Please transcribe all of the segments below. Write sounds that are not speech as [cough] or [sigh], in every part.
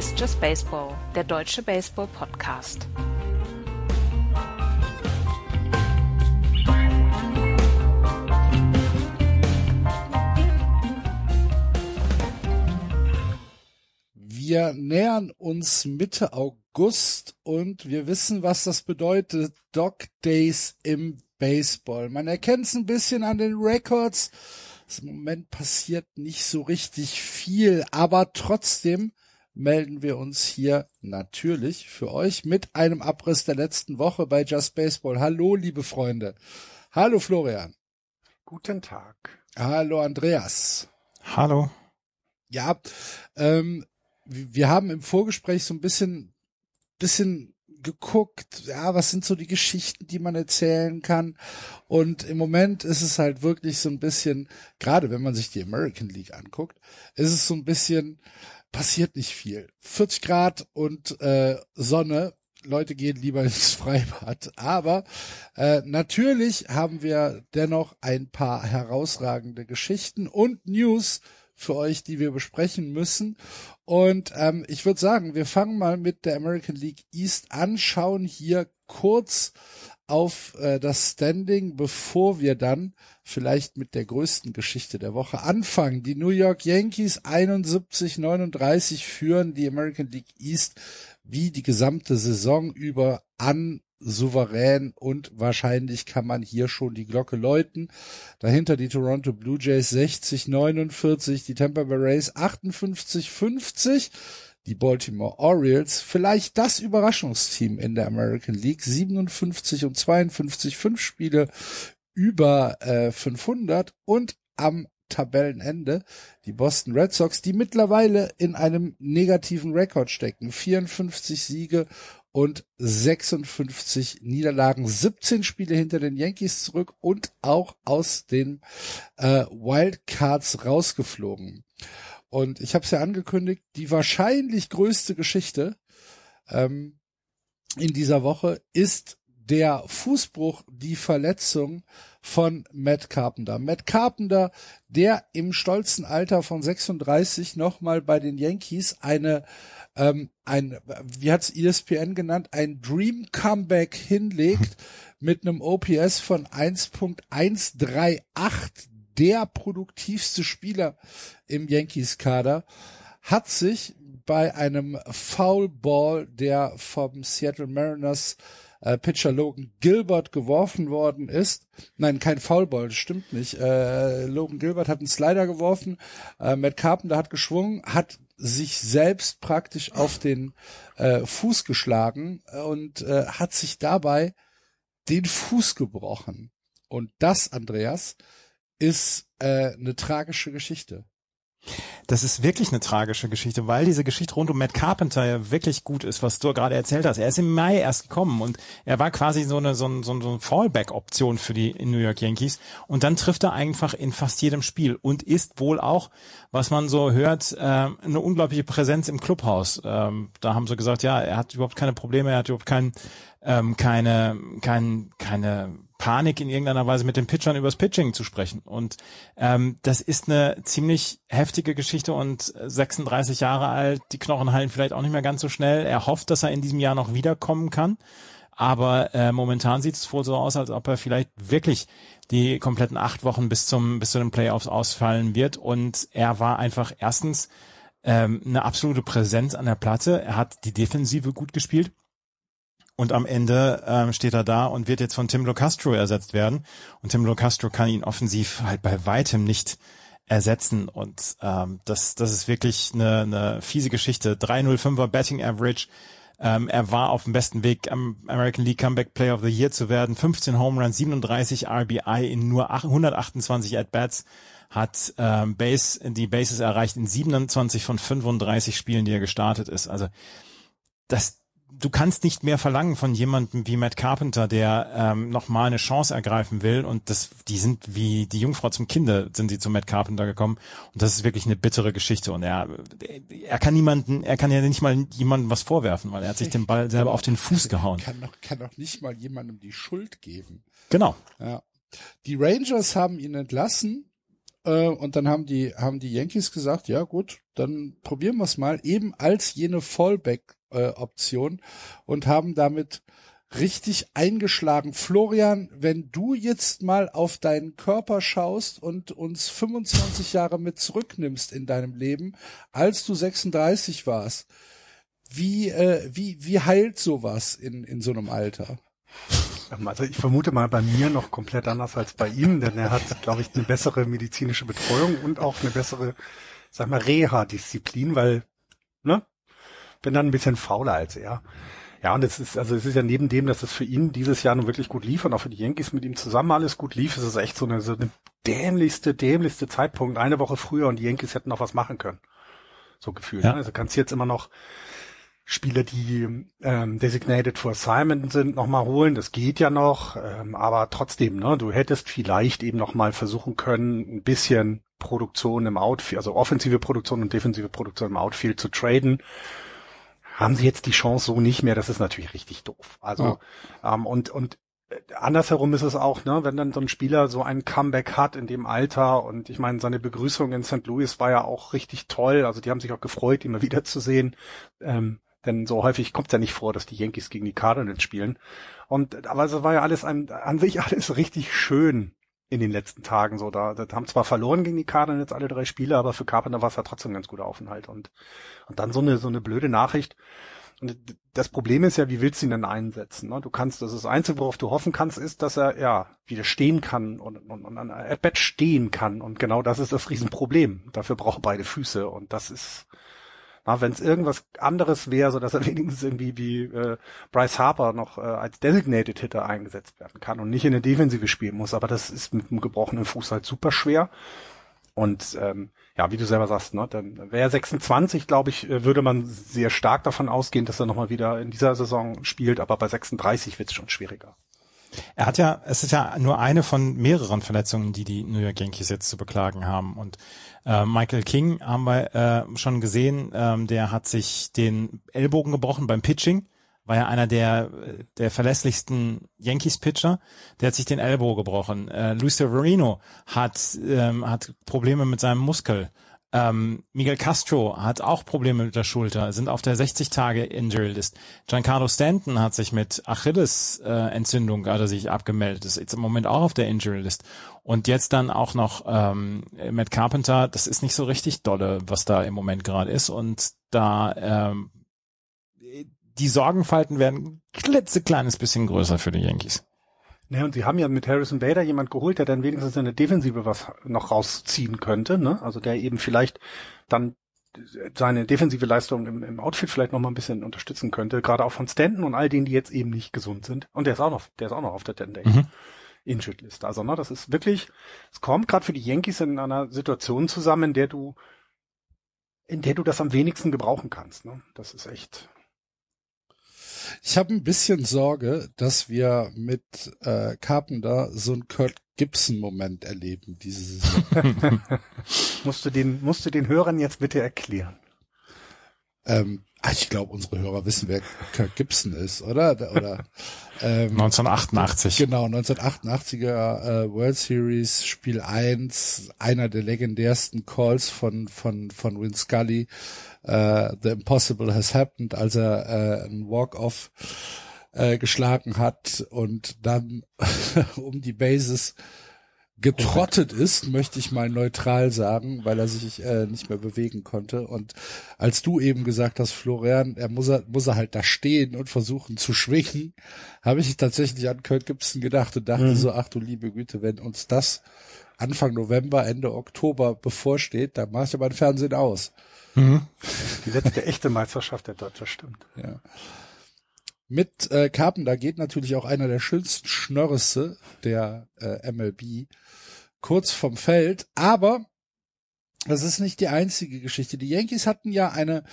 Ist Just Baseball, der deutsche Baseball-Podcast. Wir nähern uns Mitte August und wir wissen, was das bedeutet. Dog Days im Baseball. Man erkennt es ein bisschen an den Records. Im Moment passiert nicht so richtig viel, aber trotzdem melden wir uns hier natürlich für euch mit einem Abriss der letzten Woche bei Just Baseball. Hallo, liebe Freunde. Hallo, Florian. Guten Tag. Hallo, Andreas. Hallo. Ja, ähm, wir haben im Vorgespräch so ein bisschen, bisschen geguckt, ja, was sind so die Geschichten, die man erzählen kann. Und im Moment ist es halt wirklich so ein bisschen, gerade wenn man sich die American League anguckt, ist es so ein bisschen, passiert nicht viel. 40 Grad und äh, Sonne, Leute gehen lieber [laughs] ins Freibad. Aber äh, natürlich haben wir dennoch ein paar herausragende Geschichten und News, für euch, die wir besprechen müssen. Und ähm, ich würde sagen, wir fangen mal mit der American League East an, schauen hier kurz auf äh, das Standing, bevor wir dann vielleicht mit der größten Geschichte der Woche anfangen. Die New York Yankees 71-39 führen die American League East wie die gesamte Saison über an souverän und wahrscheinlich kann man hier schon die Glocke läuten. Dahinter die Toronto Blue Jays 60, 49, die Tampa Bay Rays 58, 50, die Baltimore Orioles, vielleicht das Überraschungsteam in der American League, 57 und 52, fünf Spiele über äh, 500 und am Tabellenende die Boston Red Sox, die mittlerweile in einem negativen Rekord stecken. 54 Siege und 56 Niederlagen, 17 Spiele hinter den Yankees zurück und auch aus den äh, Wildcards rausgeflogen. Und ich habe es ja angekündigt, die wahrscheinlich größte Geschichte ähm, in dieser Woche ist der Fußbruch, die Verletzung von Matt Carpenter. Matt Carpenter, der im stolzen Alter von 36 nochmal bei den Yankees eine ähm, ein, wie hat's ESPN genannt, ein Dream Comeback hinlegt mit einem OPS von 1.138, der produktivste Spieler im Yankees Kader, hat sich bei einem Foul Ball, der vom Seattle Mariners äh, Pitcher Logan Gilbert geworfen worden ist. Nein, kein Foulball, das stimmt nicht. Äh, Logan Gilbert hat einen Slider geworfen, äh, Matt Carpenter hat geschwungen, hat sich selbst praktisch auf den äh, Fuß geschlagen und äh, hat sich dabei den Fuß gebrochen. Und das, Andreas, ist äh, eine tragische Geschichte. Das ist wirklich eine tragische Geschichte, weil diese Geschichte rund um Matt Carpenter ja wirklich gut ist, was du gerade erzählt hast. Er ist im Mai erst gekommen und er war quasi so eine, so, ein, so eine Fallback-Option für die New York Yankees. Und dann trifft er einfach in fast jedem Spiel und ist wohl auch, was man so hört, äh, eine unglaubliche Präsenz im Clubhaus. Ähm, da haben sie gesagt, ja, er hat überhaupt keine Probleme, er hat überhaupt kein, ähm, keine, kein, keine Panik in irgendeiner Weise mit den Pitchern übers Pitching zu sprechen. Und ähm, das ist eine ziemlich heftige Geschichte und 36 Jahre alt, die Knochen heilen vielleicht auch nicht mehr ganz so schnell. Er hofft, dass er in diesem Jahr noch wiederkommen kann. Aber äh, momentan sieht es wohl so aus, als ob er vielleicht wirklich die kompletten acht Wochen bis zum bis zu den Playoffs ausfallen wird. Und er war einfach erstens ähm, eine absolute Präsenz an der Platte. Er hat die Defensive gut gespielt. Und am Ende ähm, steht er da und wird jetzt von Tim Locastro ersetzt werden. Und Tim Locastro kann ihn offensiv halt bei weitem nicht ersetzen. Und ähm, das, das ist wirklich eine, eine fiese Geschichte. 305er Betting Average. Ähm, er war auf dem besten Weg, am American League Comeback Player of the Year zu werden. 15 Home Runs, 37 RBI in nur 128 At-Bats hat ähm, Base, die Bases erreicht in 27 von 35 Spielen, die er gestartet ist. Also das, du kannst nicht mehr verlangen von jemandem wie Matt Carpenter, der ähm, nochmal eine Chance ergreifen will. Und das, die sind wie die Jungfrau zum Kinder, sind sie zu Matt Carpenter gekommen. Und das ist wirklich eine bittere Geschichte. Und er, er kann niemanden, er kann ja nicht mal jemandem was vorwerfen, weil er hat sich den Ball selber auf den Fuß gehauen. Kann doch, kann doch nicht mal jemandem die Schuld geben. Genau. Ja. Die Rangers haben ihn entlassen Äh, und dann haben die, haben die Yankees gesagt, ja gut, dann probieren wir es mal, eben als jene Fallback-Option äh, und haben damit richtig eingeschlagen. Florian, wenn du jetzt mal auf deinen Körper schaust und uns 25 Jahre mit zurücknimmst in deinem Leben, als du 36 warst, wie, äh, wie, wie heilt sowas in, in so einem Alter? Also ich vermute mal bei mir noch komplett anders als bei ihm, denn er hat, glaube ich, eine bessere medizinische Betreuung und auch eine bessere, sag mal, Reha-Disziplin, weil, ne, bin dann ein bisschen fauler als er. Ja, und es ist, also es ist ja neben dem, dass es für ihn dieses Jahr nun wirklich gut lief und auch für die Yankees mit ihm zusammen alles gut lief, ist es echt so eine, so eine dämlichste, dämlichste Zeitpunkt, eine Woche früher und die Yankees hätten noch was machen können. So gefühlt. Ja. Ne? Also kannst du jetzt immer noch Spieler, die ähm, designated for assignment sind, nochmal holen. Das geht ja noch, ähm, aber trotzdem, ne, du hättest vielleicht eben nochmal versuchen können, ein bisschen Produktion im Outfield, also offensive Produktion und defensive Produktion im Outfield zu traden. Haben sie jetzt die Chance so nicht mehr, das ist natürlich richtig doof. Also ja. ähm, und und andersherum ist es auch, ne, wenn dann so ein Spieler so ein Comeback hat in dem Alter und ich meine, seine Begrüßung in St. Louis war ja auch richtig toll. Also die haben sich auch gefreut, ihn mal wiederzusehen. Ähm, denn so häufig kommt es ja nicht vor, dass die Yankees gegen die Cardinals spielen. Und aber es war ja alles ein, an sich [laughs] alles richtig schön in den letzten Tagen so. Da, da haben zwar verloren gegen die Cardinals alle drei Spiele, aber für Carpenter war es ja trotzdem ein ganz guter Aufenthalt. Und, und dann so eine, so eine blöde Nachricht. Und das Problem ist ja, wie willst du ihn denn einsetzen? Ne? Du kannst, das ist das Einzige, worauf du hoffen kannst, ist, dass er ja wieder stehen kann und, und, und an At-Bat stehen kann. Und genau das ist das Riesenproblem. Dafür braucht er beide Füße. Und das ist, wenn es irgendwas anderes wäre, so dass er [laughs] wenigstens irgendwie wie äh, Bryce Harper noch äh, als Designated Hitter eingesetzt werden kann und nicht in der Defensive spielen muss. Aber das ist mit einem gebrochenen Fuß halt super schwer. Und ähm, ja, wie du selber sagst, ne, dann wäre 26, glaube ich, äh, würde man sehr stark davon ausgehen, dass er nochmal wieder in dieser Saison spielt, aber bei 36 wird es schon schwieriger. Er hat ja, es ist ja nur eine von mehreren Verletzungen, die die New York Yankees jetzt zu beklagen haben. Und äh, Michael King haben wir äh, schon gesehen, ähm, der hat sich den Ellbogen gebrochen beim Pitching. War ja einer der, der verlässlichsten Yankees-Pitcher. Der hat sich den Ellbogen gebrochen. Äh, Luis Severino hat, ähm, hat Probleme mit seinem Muskel. Ähm, Miguel Castro hat auch Probleme mit der Schulter, sind auf der 60 Tage Injury List. Giancarlo Stanton hat sich mit Achilles äh, Entzündung hat er sich abgemeldet, ist jetzt im Moment auch auf der Injury List. Und jetzt dann auch noch ähm, Matt Carpenter, das ist nicht so richtig dolle, was da im Moment gerade ist. Und da ähm, die Sorgenfalten werden ein klitzekleines bisschen größer für die Yankees. Ne, und sie haben ja mit Harrison Bader jemand geholt, der dann wenigstens in der Defensive was noch rausziehen könnte, ne? Also der eben vielleicht dann seine defensive Leistung im, im Outfit vielleicht noch mal ein bisschen unterstützen könnte, gerade auch von Stanton und all denen, die jetzt eben nicht gesund sind. Und der ist auch noch, der ist auch noch auf der 10 Day mhm. Injured List. Also, ne, das ist wirklich, es kommt gerade für die Yankees in einer Situation zusammen, in der du, in der du das am wenigsten gebrauchen kannst. Ne? Das ist echt, ich habe ein bisschen Sorge, dass wir mit äh, Carpenter so ein Kurt Gibson-Moment erleben diese Saison. [laughs] [laughs] musst du den, musst du den Hörern jetzt bitte erklären. Ähm, ich glaube, unsere Hörer wissen, wer Kurt Gibson ist, oder? Oder [laughs] ähm, 1988. Genau, 1988er äh, World Series Spiel 1, einer der legendärsten Calls von von von Win Scully äh, The Impossible Has Happened, als er äh, ein Walk-Off äh, geschlagen hat und dann [laughs] um die Bases getrottet ist, möchte ich mal neutral sagen, weil er sich äh, nicht mehr bewegen konnte. Und als du eben gesagt hast, Florian, er muss er, muss er halt da stehen und versuchen zu schwingen, habe ich tatsächlich an Kurt Gibson gedacht und dachte mhm. so, ach du liebe Güte, wenn uns das Anfang November, Ende Oktober bevorsteht, dann mache ich aber ein Fernsehen aus. Mhm. Die letzte echte Meisterschaft der Deutsche, stimmt. Ja. Mit äh, Carpenter geht natürlich auch einer der schönsten Schnörrisse der äh, MLB kurz vom Feld, aber das ist nicht die einzige Geschichte. Die Yankees hatten ja eine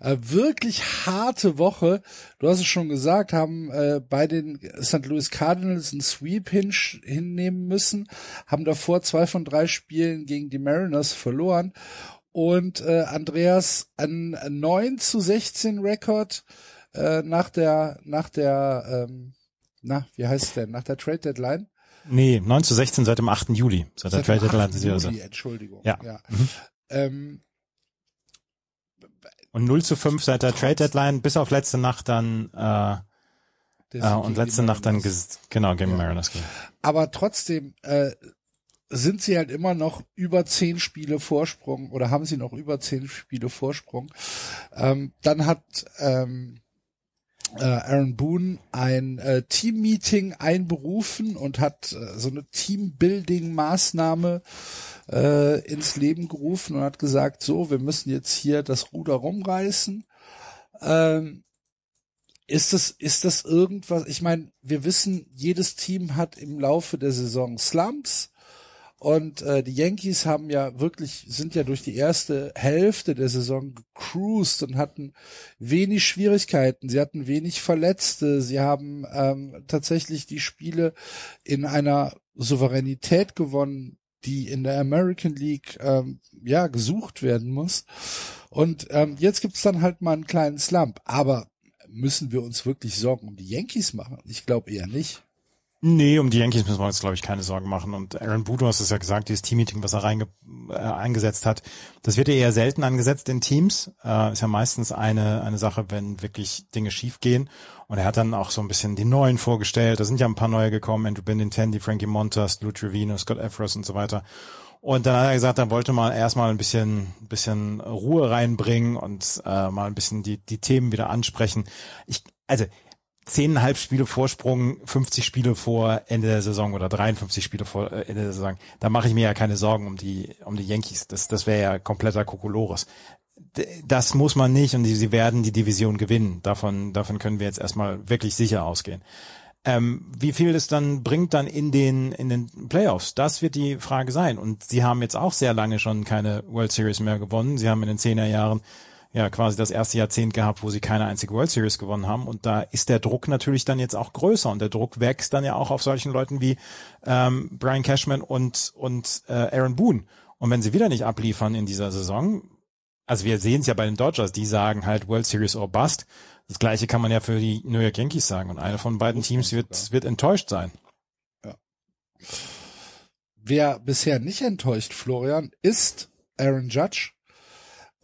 äh, wirklich harte Woche. Du hast es schon gesagt, haben äh, bei den St. Louis Cardinals einen Sweep hin, hinnehmen müssen, haben davor zwei von drei Spielen gegen die Mariners verloren und äh, Andreas ein 9 zu 16 Rekord äh, nach der nach der ähm, na wie heißt es denn nach der Trade Deadline Nee, 9 zu 16 seit dem 8. Juli. Seit, Seit der Trade 8. Deadline. Juli, Entschuldigung. Ja. ja. Mhm. Ähm, Und 0 zu 5 seit der Trade Deadline, bis auf letzte Nacht dann, äh, äh, und letzte Nacht dann, genau, gegen Ja. Mariners. aber trotzdem äh, sind sie halt immer noch über zehn Spiele Vorsprung oder haben sie noch über zehn Spiele Vorsprung. Ähm, dann hat ähm, äh, Aaron Boone ein äh, Team-Meeting einberufen und hat äh, so eine Teambuilding-Maßnahme äh, ins Leben gerufen und hat gesagt, so, wir müssen jetzt hier das Ruder rumreißen. Ähm, ist das, ist das irgendwas? Ich meine, wir wissen, jedes Team hat im Laufe der Saison Slumps. Und äh, die Yankees haben ja wirklich, sind ja durch die erste Hälfte der Saison gecruised und hatten wenig Schwierigkeiten. Sie hatten wenig Verletzte. Sie haben ähm, tatsächlich die Spiele in einer Souveränität gewonnen, die in der American League ähm, ja gesucht werden muss. Und ähm, jetzt gibt's dann halt mal einen kleinen Slump. Aber müssen wir uns wirklich Sorgen um die Yankees machen? Ich glaube eher nicht. Nee, um die Yankees müssen wir uns, glaube ich, keine Sorgen machen. Und Aaron Boone, du hast es ja gesagt, dieses Teammeeting, was er reinge äh, eingesetzt hat, das wird ja eher selten angesetzt in Teams. Äh, ist ja meistens eine, eine Sache, wenn wirklich Dinge schiefgehen. Und er hat dann auch so ein bisschen die Neuen vorgestellt. Da sind ja ein paar neue gekommen. Andrew Benintendi, Frankie Montas, Lou Trevino, Scott Efros und so weiter. Und dann hat er gesagt, er wollte mal erstmal ein bisschen, bisschen Ruhe reinbringen und äh, mal ein bisschen die, die Themen wieder ansprechen. Ich, also zehneinhalb Spiele Vorsprung, 50 Spiele vor Ende der Saison oder 53 Spiele vor äh, Ende der Saison. Da mache ich mir ja keine Sorgen um die um die Yankees. Das das wäre ja kompletter Kokolores. Das muss man nicht und sie werden die Division gewinnen. Davon davon können wir jetzt erstmal wirklich sicher ausgehen. Ähm, wie viel es dann bringt dann in den in den Playoffs, das wird die Frage sein. Und sie haben jetzt auch sehr lange schon keine World Series mehr gewonnen. Sie haben in den Zehnerjahren ja quasi das erste Jahrzehnt gehabt, wo sie keine einzige World Series gewonnen haben. Und da ist der Druck natürlich dann jetzt auch größer und der Druck wächst dann ja auch auf solchen Leuten wie ähm, Brian Cashman und und äh, Aaron Boone. Und wenn sie wieder nicht abliefern in dieser Saison, also wir sehen es ja bei den Dodgers, die sagen halt World Series or Bust. Das gleiche kann man ja für die New York Yankees sagen. Und einer von beiden Teams wird wird enttäuscht sein. Wer bisher nicht enttäuscht, Florian, ist Aaron Judge,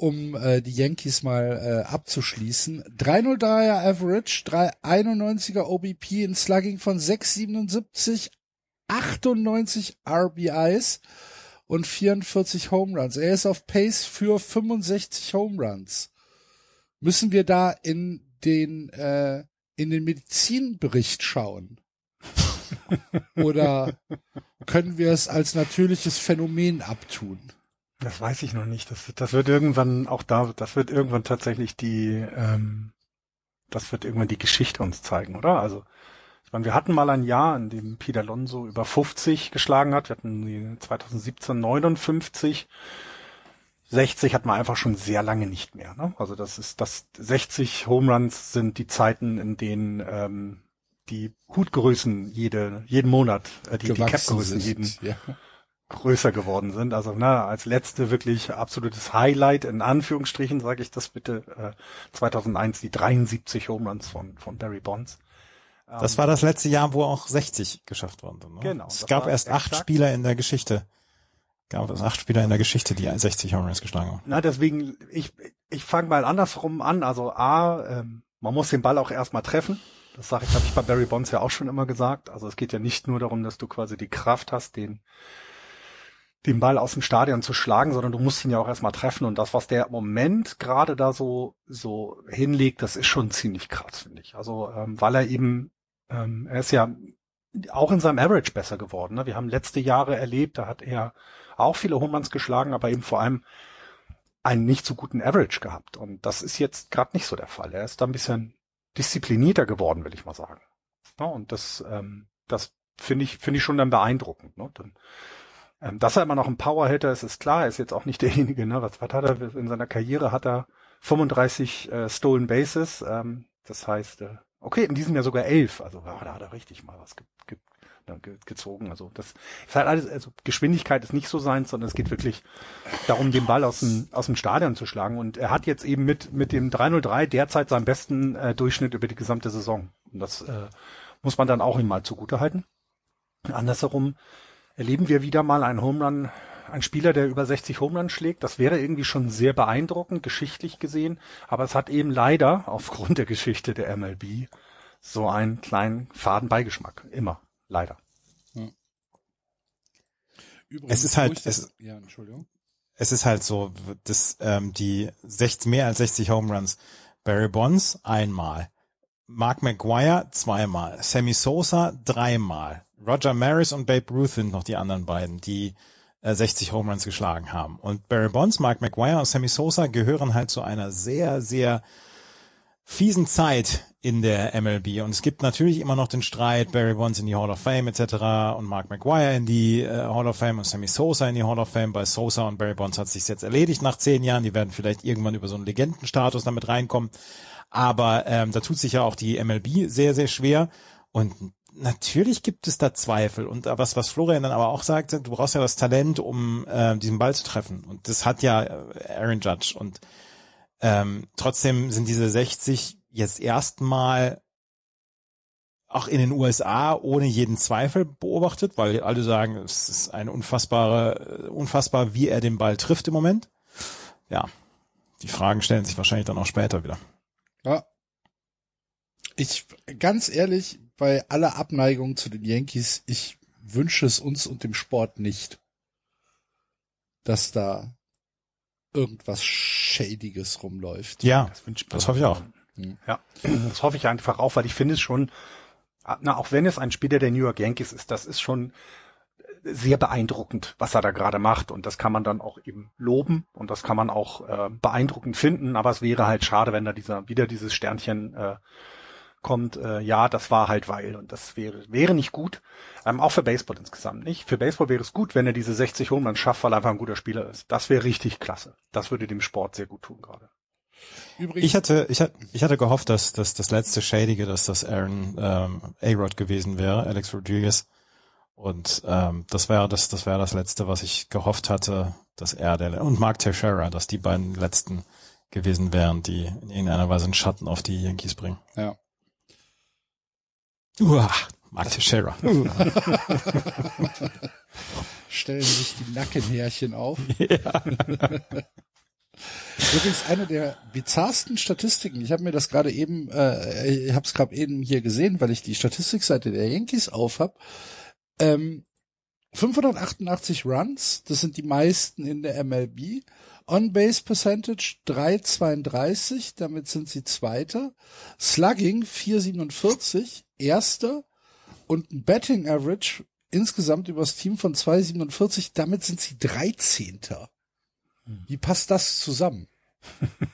um äh, die Yankees mal äh, abzuschließen. 303er Average, 391er OBP, ein Slugging von 677, 98 RBIs und 44 Home Runs. Er ist auf Pace für 65 Home Runs. Müssen wir da in den äh, in den Medizinbericht schauen? [laughs] Oder können wir es als natürliches Phänomen abtun? Das weiß ich noch nicht. Das, wird- das wird irgendwann auch da, das wird irgendwann tatsächlich die, ähm, das wird irgendwann die Geschichte uns zeigen, oder? Also, ich meine, wir hatten mal ein Jahr, in dem Peter Alonso über 50 geschlagen hat. Wir hatten die 2017 59. 60 hat man einfach schon sehr lange nicht mehr. Ne? Also das ist das 60 Home Runs sind die Zeiten, in denen ähm, die Hutgrößen jede jeden Monat, äh, die, die Capgrößen jeden. Ja. Größer geworden sind. Also na, als letzte wirklich absolutes Highlight in Anführungsstrichen sage ich das bitte. Äh, 2001 die 73 Home Runs von von Barry Bonds. Das war das letzte Jahr, wo auch 60 geschafft worden sind. Ne? Genau, Es gab erst acht Spieler in der Geschichte. Gab es acht Spieler in der Geschichte, die 60 Home Runs geschlagen haben. Na, deswegen, ich, ich fange mal andersrum an. Also A, ähm, man muss den Ball auch erstmal treffen. Das sage ich, habe ich bei Barry Bonds ja auch schon immer gesagt. Also es geht ja nicht nur darum, dass du quasi die Kraft hast, den, den Ball aus dem Stadion zu schlagen, sondern du musst ihn ja auch erstmal treffen. Und das, was der Moment gerade da so, so hinlegt, das ist schon ziemlich krass, finde ich. Also, ähm, weil er eben, ähm, er ist ja auch in seinem Average besser geworden. Ne? Wir haben letzte Jahre erlebt, da hat er auch viele Home Runs geschlagen, aber eben vor allem einen nicht so guten Average gehabt. Und das ist jetzt gerade nicht so der Fall. Er ist da ein bisschen disziplinierter geworden, will ich mal sagen. Ja, und das, ähm, das finde ich, finde ich schon dann beeindruckend. Ne? Dann, ähm, dass er immer noch ein Powerhitter ist, ist klar. Er ist jetzt auch nicht [laughs] derjenige. Ne? Was, was hat er in seiner Karriere? Hat er 35 äh, Stolen Bases. Ähm, das heißt, äh, okay, in diesem Jahr sogar elf. Also ja, da hat er richtig mal was ge ge ge gezogen. Also das ist halt alles, also Geschwindigkeit ist nicht so sein, sondern es geht wirklich darum, den Ball aus dem, aus dem Stadion zu schlagen. Und er hat jetzt eben mit, mit dem 303 derzeit seinen besten äh, Durchschnitt über die gesamte Saison. Und das äh, muss man dann auch ihm mal zugute halten. Andersherum erleben wir wieder mal einen Home Run, einen Spieler, der über 60 Home Runs schlägt. Das wäre irgendwie schon sehr beeindruckend, geschichtlich gesehen. Aber es hat eben leider aufgrund der Geschichte der MLB so einen kleinen faden Beigeschmack. Immer. Leider. Übrigens, Es ist halt- es- ja, Entschuldigung. es ist halt so, dass ähm, die 60, mehr als 60 Home Runs. Barry Bonds einmal, Mark McGuire zweimal, Sammy Sosa dreimal, Roger Maris und Babe Ruth sind noch die anderen beiden, die äh, 60 Home Runs geschlagen haben. Und Barry Bonds, Mark McGuire und Sammy Sosa gehören halt zu einer sehr, sehr fiesen Zeit in der MLB. Und es gibt natürlich immer noch den Streit, Barry Bonds in die Hall of Fame etc. und Mark McGuire in die äh, Hall of Fame und Sammy Sosa in die Hall of Fame. Bei Sosa und Barry Bonds hat sich jetzt erledigt nach zehn Jahren. Die werden vielleicht irgendwann über so einen Legendenstatus damit reinkommen. Aber ähm, da tut sich ja auch die MLB sehr, sehr schwer. Und natürlich gibt es da Zweifel. Und was, was Florian dann aber auch sagte, du brauchst ja das Talent, um äh, diesen Ball zu treffen. Und das hat ja äh, Aaron Judge. Und ähm, trotzdem sind diese 60 jetzt erstmal auch in den USA ohne jeden Zweifel beobachtet, weil alle sagen, es ist ein unfassbare, unfassbar, wie er den Ball trifft im Moment. Ja, die Fragen stellen sich wahrscheinlich dann auch später wieder. Ja. Ich, ganz ehrlich, bei aller Abneigung zu den Yankees, ich wünsche es uns und dem Sport nicht, dass da irgendwas Schädiges rumläuft. Ja, Das wünscht man das hoffe ich auch. Ja, das hoffe ich einfach auch, weil ich finde es schon, na, auch wenn es ein Spieler der New York Yankees ist, das ist schon sehr beeindruckend, was er da gerade macht. Und das kann man dann auch eben loben und das kann man auch äh, beeindruckend finden. Aber es wäre halt schade, wenn da dieser wieder dieses Sternchen äh, kommt. Äh, ja, das war halt weil und das wäre wäre nicht gut. Ähm, auch für Baseball insgesamt nicht. Für Baseball wäre es gut, wenn er diese 60 Home Runs schafft, weil er einfach ein guter Spieler ist. Das wäre richtig klasse. Das würde dem Sport sehr gut tun gerade. Übrigens, Ich hatte, ich hatte, ich hatte gehofft, dass, dass das letzte Schädige, dass das Aaron ähm, A-Rod gewesen wäre, Alex Rodriguez. Und ähm, das wäre das, das wäre das letzte, was ich gehofft hatte, dass er der und Mark Teixeira, dass die beiden letzten gewesen wären, die in irgendeiner Weise einen Schatten auf die Yankees bringen. ja. Uah, Mark Teixeira. [laughs] stellen sich die Nackenhärchen auf. [laughs] Übrigens eine der bizarrsten Statistiken. Ich habe mir das gerade eben, äh, ich habe es gerade eben hier gesehen, weil ich die Statistikseite der Yankees auf habe. Ähm, 588 Runs, das sind die meisten in der MLB. On-Base Percentage 3,32, damit sind sie Zweiter. Slugging 4,47, Erster. Und ein Betting Average insgesamt übers Team von 2,47, damit sind sie 13. Wie passt das zusammen? [laughs]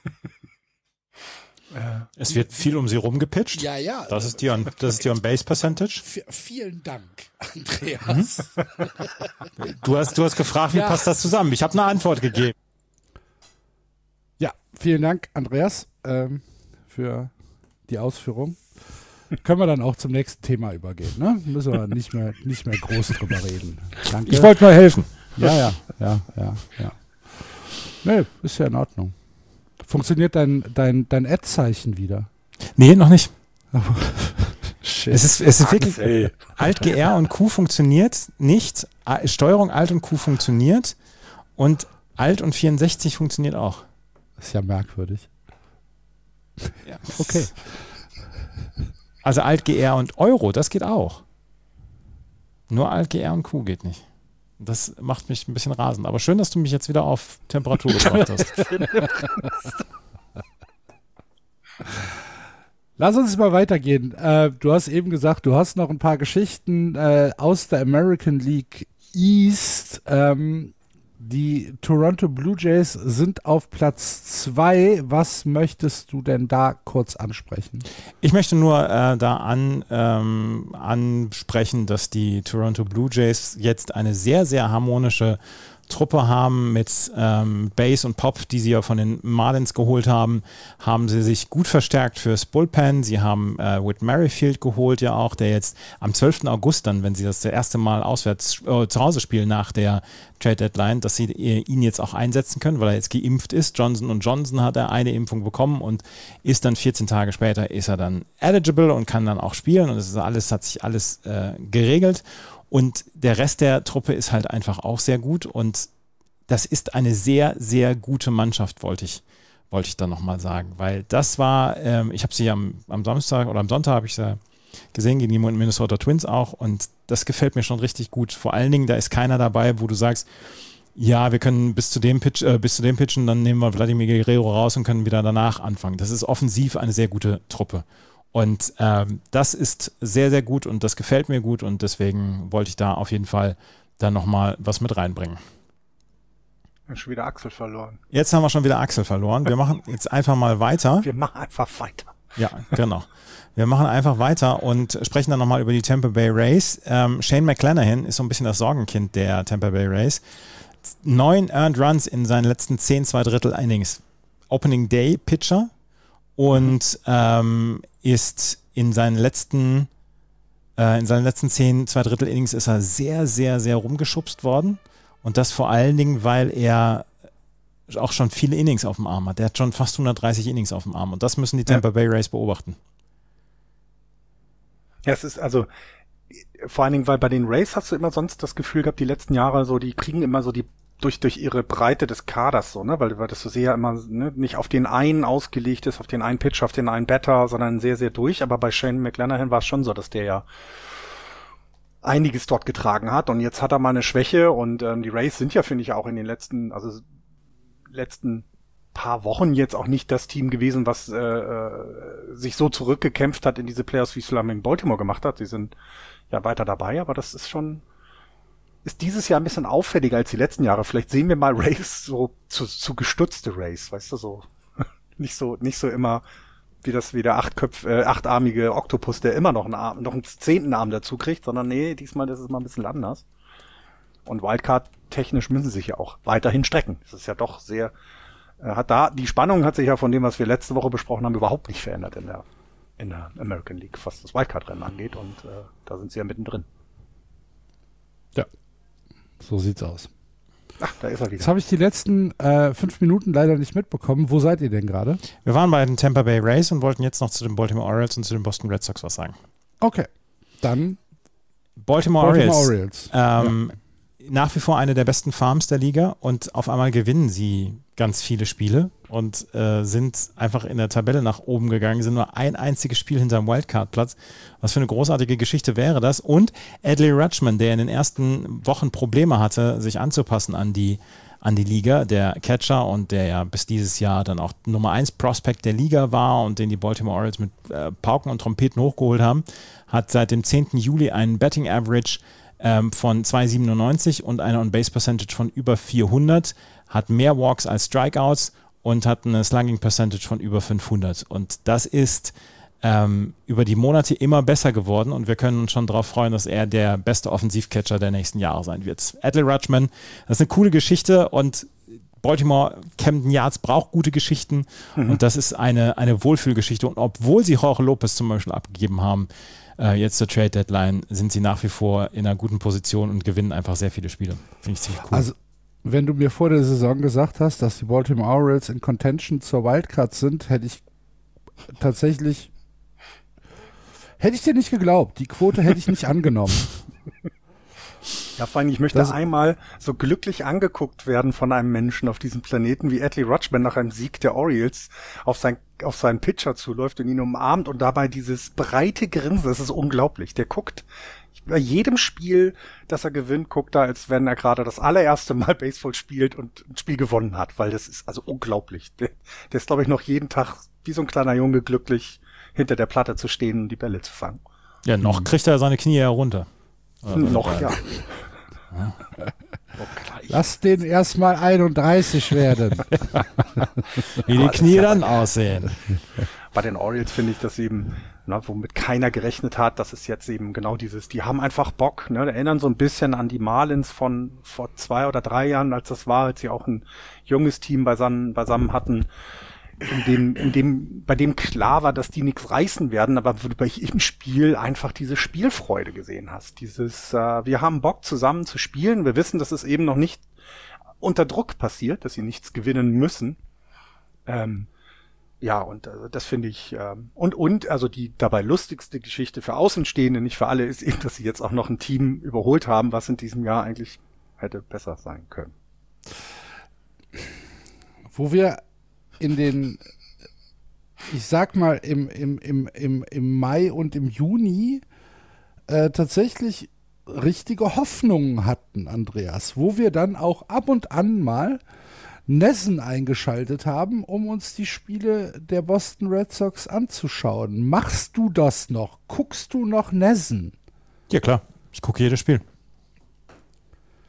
Es wird viel um sie rumgepitcht. Ja, ja. Das ist die on, das ist die on Base Percentage. [laughs] V vielen Dank, Andreas. [laughs] Du hast, du hast gefragt, wie Ja. passt das zusammen? Ich habe eine Antwort gegeben. Vielen Dank, Andreas, ähm, für die Ausführung. Können wir dann auch zum nächsten Thema übergehen, ne? Müssen wir nicht mehr, nicht mehr groß drüber reden. Danke. Ich wollte nur helfen. ja, ja, ja, ja, ja. Nee, ist ja in Ordnung. Funktioniert dein, dein, dein Ad-Zeichen wieder? Nee, noch nicht. Shit. Es ist, es ist wirklich. Alt GR und Q funktioniert nicht. Steuerung Alt und Q funktioniert. Und Alt und 64 funktioniert auch. Ist ja merkwürdig. [laughs] Okay. Also Alt GR und Euro, das geht auch. Nur Alt GR und Q geht nicht. Das macht mich ein bisschen rasend. Aber schön, dass du mich jetzt wieder auf Temperatur [laughs] gebracht hast. Lass uns mal weitergehen. Äh, du hast eben gesagt, du hast noch ein paar Geschichten äh, aus der American League East. Ähm, die Toronto Blue Jays sind auf Platz zwei. Was möchtest du denn da kurz ansprechen? Ich möchte nur äh, da an, ähm, ansprechen, dass die Toronto Blue Jays jetzt eine sehr, sehr harmonische Truppe haben mit ähm, Bass und Pop, die sie ja von den Marlins geholt haben, haben sie sich gut verstärkt fürs Bullpen. Sie haben äh, Whit Merrifield geholt ja auch, der jetzt am 12. August dann, wenn sie das erste Mal auswärts äh, zu Hause spielen nach der Trade Deadline, dass sie äh, ihn jetzt auch einsetzen können, weil er jetzt geimpft ist. Johnson und Johnson hat er eine Impfung bekommen und ist dann 14 Tage später ist er dann eligible und kann dann auch spielen und es ist alles, hat sich alles äh, geregelt. Und der Rest der Truppe ist halt einfach auch sehr gut und das ist eine sehr, sehr gute Mannschaft, wollte ich, wollte ich dann nochmal sagen. Weil das war, ähm, ich habe sie am, am Samstag oder am Sonntag habe ich sie gesehen gegen die Minnesota Twins auch und das gefällt mir schon richtig gut. Vor allen Dingen, da ist keiner dabei, wo du sagst, ja, wir können bis zu dem Pitch, äh, bis zu dem Pitchen, dann nehmen wir Vladimir Guerrero raus und können wieder danach anfangen. Das ist offensiv eine sehr gute Truppe. Und ähm, das ist sehr, sehr gut und das gefällt mir gut und deswegen wollte ich da auf jeden Fall dann nochmal was mit reinbringen. Wir haben schon wieder Axel verloren. Jetzt haben wir schon wieder Axel verloren. Wir machen jetzt einfach mal weiter. Wir machen einfach weiter. Ja, genau. Wir machen einfach weiter und sprechen dann nochmal über die Tampa Bay Rays. Ähm, Shane McClanahan ist so ein bisschen das Sorgenkind der Tampa Bay Rays. Neun Earned Runs in seinen letzten zehn, zwei Drittel Innings. Opening Day Pitcher und ähm, ist in seinen letzten äh, in seinen letzten zehn, zwei Drittel Innings ist er sehr, sehr, sehr rumgeschubst worden. Und das vor allen Dingen, weil er auch schon viele Innings auf dem Arm hat. Der hat schon fast 130 Innings auf dem Arm. Und das müssen die Tampa ja. Bay Rays beobachten. Ja, es ist also vor allen Dingen, weil bei den Rays hast du immer sonst das Gefühl gehabt, die letzten Jahre so, die kriegen immer so die durch durch ihre Breite des Kaders so, ne, weil, weil das so sehr immer ne, nicht auf den einen ausgelegt ist, auf den einen Pitch, auf den einen Batter, sondern sehr sehr durch. Aber bei Shane McLennan war es schon so, dass der ja einiges dort getragen hat und jetzt hat er mal eine Schwäche und ähm, die Rays sind ja finde ich auch in den letzten also letzten paar Wochen jetzt auch nicht das Team gewesen, was äh, äh, sich so zurückgekämpft hat in diese Playoffs, wie Slam in Baltimore gemacht hat. Sie sind ja weiter dabei, aber das ist schon ist dieses Jahr ein bisschen auffälliger als die letzten Jahre. Vielleicht sehen wir mal Race so zu, zu gestutzte Race, weißt du so. [laughs] nicht so nicht so immer wie das wie der achtköpf äh, achtarmige Oktopus, der immer noch einen Arm, noch einen zehnten Arm dazu kriegt, sondern nee, diesmal ist mal ein bisschen anders. Und Wildcard technisch müssen sie sich ja auch weiterhin strecken. Das ist ja doch sehr äh, hat da die Spannung hat sich ja von dem, was wir letzte Woche besprochen haben, überhaupt nicht verändert in der in der American League, was das Wildcard-Rennen angeht und äh, da sind sie ja mittendrin. So sieht's aus. Ach, da ist er wieder. Jetzt habe ich die letzten äh, fünf Minuten leider nicht mitbekommen. Wo seid ihr denn gerade? Wir waren bei den Tampa Bay Rays und wollten jetzt noch zu den Baltimore Orioles und zu den Boston Red Sox was sagen. Okay, dann Baltimore, Baltimore Orioles. Orioles. Ähm, ja nach wie vor eine der besten Farms der Liga und auf einmal gewinnen sie ganz viele Spiele und äh, sind einfach in der Tabelle nach oben gegangen, sind nur ein einziges Spiel hinterm Wildcard-Platz. Was für eine großartige Geschichte wäre das. Und Adley Rutschman, der in den ersten Wochen Probleme hatte, sich anzupassen an die, an die Liga, der Catcher und der ja bis dieses Jahr dann auch Nummer 1 Prospect der Liga war und den die Baltimore Orioles mit äh, Pauken und Trompeten hochgeholt haben, hat seit dem 10. Juli einen Betting Average ähm, von 2,97 und eine On-Base-Percentage von über 400, hat mehr Walks als Strikeouts und hat eine Slugging Percentage von über 500. Und das ist ähm, über die Monate immer besser geworden und wir können uns schon darauf freuen, dass er der beste Offensivcatcher der nächsten Jahre sein wird. Adley Rutschman, das ist eine coole Geschichte und Baltimore Camden Yards braucht gute Geschichten mhm. und das ist eine, eine Wohlfühlgeschichte. Und obwohl sie Jorge Lopez zum Beispiel abgegeben haben, äh, jetzt zur Trade Deadline sind sie nach wie vor in einer guten Position und gewinnen einfach sehr viele Spiele. Finde ich ziemlich cool. Also, wenn du mir vor der Saison gesagt hast, dass die Baltimore Orioles in Contention zur Wildcard sind, hätte ich tatsächlich hätte ich dir nicht geglaubt. Die Quote hätte ich nicht [laughs] angenommen. Ja, vor allem, ich möchte das einmal so glücklich angeguckt werden von einem Menschen auf diesem Planeten, wie Adley Rutschman nach einem Sieg der Orioles auf, sein, auf seinen Pitcher zuläuft und ihn umarmt und dabei dieses breite Grinsen, das ist unglaublich. Der guckt bei jedem Spiel, das er gewinnt, guckt er, als wenn er gerade das allererste Mal [laughs] Baseball spielt und ein Spiel gewonnen hat, weil das ist also unglaublich. Der, der ist, glaube ich, noch jeden Tag wie so ein kleiner Junge glücklich, hinter der Platte zu stehen und die Bälle zu fangen. Ja, noch kriegt er seine Knie herunter. Noch, ja. Lass den erstmal 31 werden. Wie die Knie dann aussehen. Bei den Orioles finde ich das eben, ne, womit keiner gerechnet hat, das ist jetzt eben genau dieses, die haben einfach Bock, ne, erinnern so ein bisschen an die Marlins von vor zwei oder drei Jahren, als das war, als sie auch ein junges Team beisammen, beisammen hatten in dem, in dem, bei dem klar war, dass die nichts reißen werden, aber wo du bei im Spiel einfach diese Spielfreude gesehen hast. Dieses, äh, wir haben Bock zusammen zu spielen, wir wissen, dass es eben noch nicht unter Druck passiert, dass sie nichts gewinnen müssen. Ähm, ja, und äh, das finde ich, ähm, und, und, also die dabei lustigste Geschichte für Außenstehende, nicht für alle, ist eben, dass sie jetzt auch noch ein Team überholt haben, was in diesem Jahr eigentlich hätte besser sein können. Wo wir in den, ich sag mal, im, im, im, im, im Mai und im Juni äh, tatsächlich richtige Hoffnungen hatten, Andreas, wo wir dann auch ab und an mal Nessen eingeschaltet haben, um uns die Spiele der Boston Red Sox anzuschauen. Machst du das noch? Guckst du noch Nessen? Ja klar, ich gucke jedes Spiel.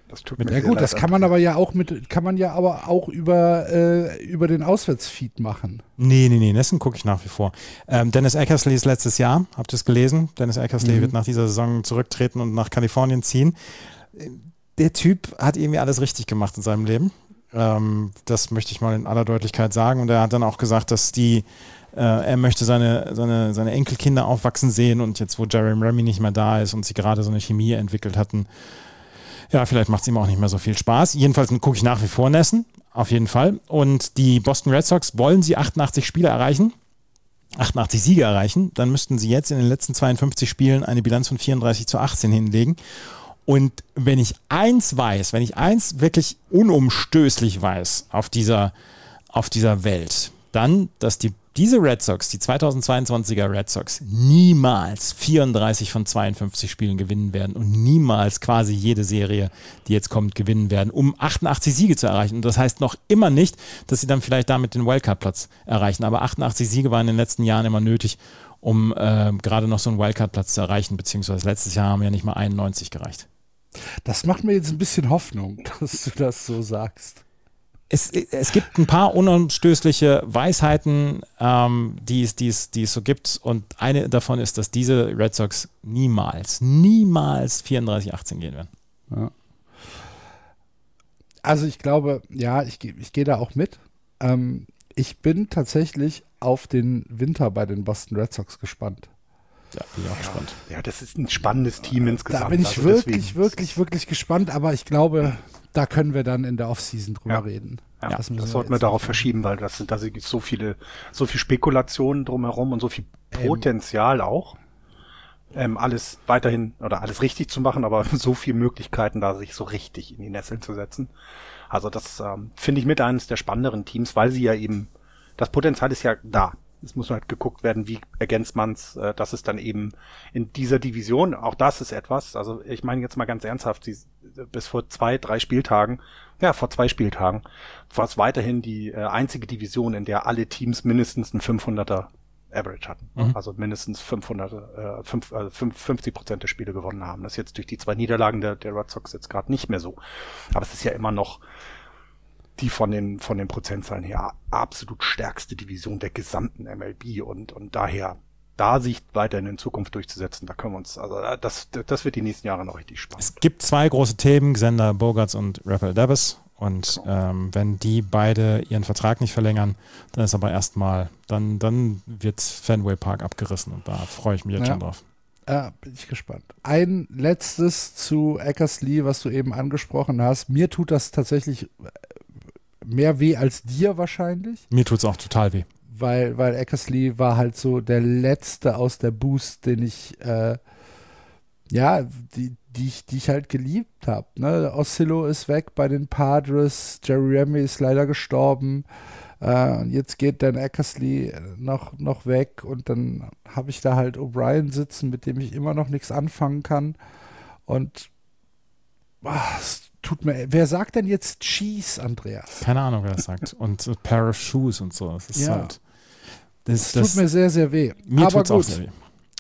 Das tut mir ja gut, das kann man aber ja auch mit, kann man ja aber auch über, äh, über den Auswärtsfeed machen. Nee, nee, nee, Nessen gucke ich nach wie vor. Ähm, Dennis Eckersley ist letztes Jahr, habt ihr es gelesen? Dennis Eckersley mhm. wird nach dieser Saison zurücktreten und nach Kalifornien ziehen. Der Typ hat irgendwie alles richtig gemacht in seinem Leben. Ähm, das möchte ich mal in aller Deutlichkeit sagen. Und er hat dann auch gesagt, dass die, äh, er möchte seine, seine, seine Enkelkinder aufwachsen sehen und jetzt, wo Jeremy Remy nicht mehr da ist und sie gerade so eine Chemie entwickelt hatten, ja, vielleicht macht es ihm auch nicht mehr so viel Spaß. Jedenfalls gucke ich nach wie vor Nessen, auf jeden Fall. Und die Boston Red Sox wollen sie 88 Spiele erreichen. 88 Siege erreichen, dann müssten sie jetzt in den letzten 52 Spielen eine Bilanz von 34 zu 18 hinlegen. Und wenn ich eins weiß, wenn ich eins wirklich unumstößlich weiß auf dieser, auf dieser Welt, dann, dass die, diese Red Sox, die 2022er Red Sox, niemals 34 von 52 Spielen gewinnen werden und niemals quasi jede Serie, die jetzt kommt, gewinnen werden, um 88 Siege zu erreichen. Und das heißt noch immer nicht, dass sie dann vielleicht damit den Wildcard-Platz erreichen. Aber 88 Siege waren in den letzten Jahren immer nötig, um äh, gerade noch so einen Wildcard-Platz zu erreichen, beziehungsweise letztes Jahr haben ja nicht mal 91 gereicht. Das macht mir jetzt ein bisschen Hoffnung, [laughs] dass du das so sagst. Es, es gibt ein paar unumstößliche Weisheiten, ähm, die, es, die, es, die es so gibt. Und eine davon ist, dass diese Red Sox niemals, niemals 34-18 gehen werden. Ja. Also ich glaube, ja, ich, ich gehe da auch mit. Ähm, ich bin tatsächlich auf den Winter bei den Boston Red Sox gespannt. Ja, bin ich auch gespannt. Ja, das ist ein spannendes Team insgesamt. Da bin ich also wirklich, deswegen. wirklich, wirklich gespannt, aber ich glaube, da können wir dann in der Offseason drüber ja. reden. Ja, das, das sollten wir darauf verschieben, weil das sind, da sind so viele, so viel Spekulationen drumherum und so viel. Potenzial ähm. auch. Ähm, alles weiterhin oder alles richtig zu machen, aber [laughs] so viele Möglichkeiten, da sich so richtig in die Nesseln zu setzen. Also das ähm, finde ich mit eines der spannenderen Teams, weil sie ja eben, das Potenzial ist ja da. Es muss halt geguckt werden, wie ergänzt man's. Äh, das ist dann eben in dieser Division, auch das ist etwas. Also ich meine jetzt mal ganz ernsthaft, die, bis vor zwei, drei Spieltagen, ja, vor zwei Spieltagen, war es weiterhin die äh, einzige Division, in der alle Teams mindestens ein 500er Average hatten. Mhm. Also mindestens 500, äh, 5, äh, 50 Prozent der Spiele gewonnen haben. Das ist jetzt durch die zwei Niederlagen der, der Red Sox jetzt gerade nicht mehr so. Aber es ist ja immer noch die von den, von den Prozentzahlen her absolut stärkste Division der gesamten MLB und, und daher da sich weiterhin in Zukunft durchzusetzen, da können wir uns, also das, das wird die nächsten Jahre noch richtig spannend. Es gibt zwei große Themen, Xander Bogarts und Rafael Davis. Und genau. ähm, wenn die beide ihren Vertrag nicht verlängern, dann ist aber erstmal, dann, dann wird Fenway Park abgerissen und da freue ich mich jetzt ja. schon drauf. Ja, bin ich gespannt. Ein letztes zu Eckersley, was du eben angesprochen hast. Mir tut das tatsächlich mehr weh als dir wahrscheinlich. Mir tut es auch total weh. Weil, weil Eckersley war halt so der letzte aus der Boost, den ich, äh, ja, die, die, ich, die ich halt geliebt habe. Ne? Oscillo ist weg bei den Padres, Jerry Remy ist leider gestorben. Äh, jetzt geht Dan Eckersley noch, noch weg und dann habe ich da halt O'Brien sitzen, mit dem ich immer noch nichts anfangen kann. Und ach, tut mir. Wer sagt denn jetzt Cheese, Andreas? Keine Ahnung, wer das sagt. Und a pair of shoes und so. Das ja. halt. Das, das, tut mir sehr, sehr weh. Mir Aber gut, auch sehr weh.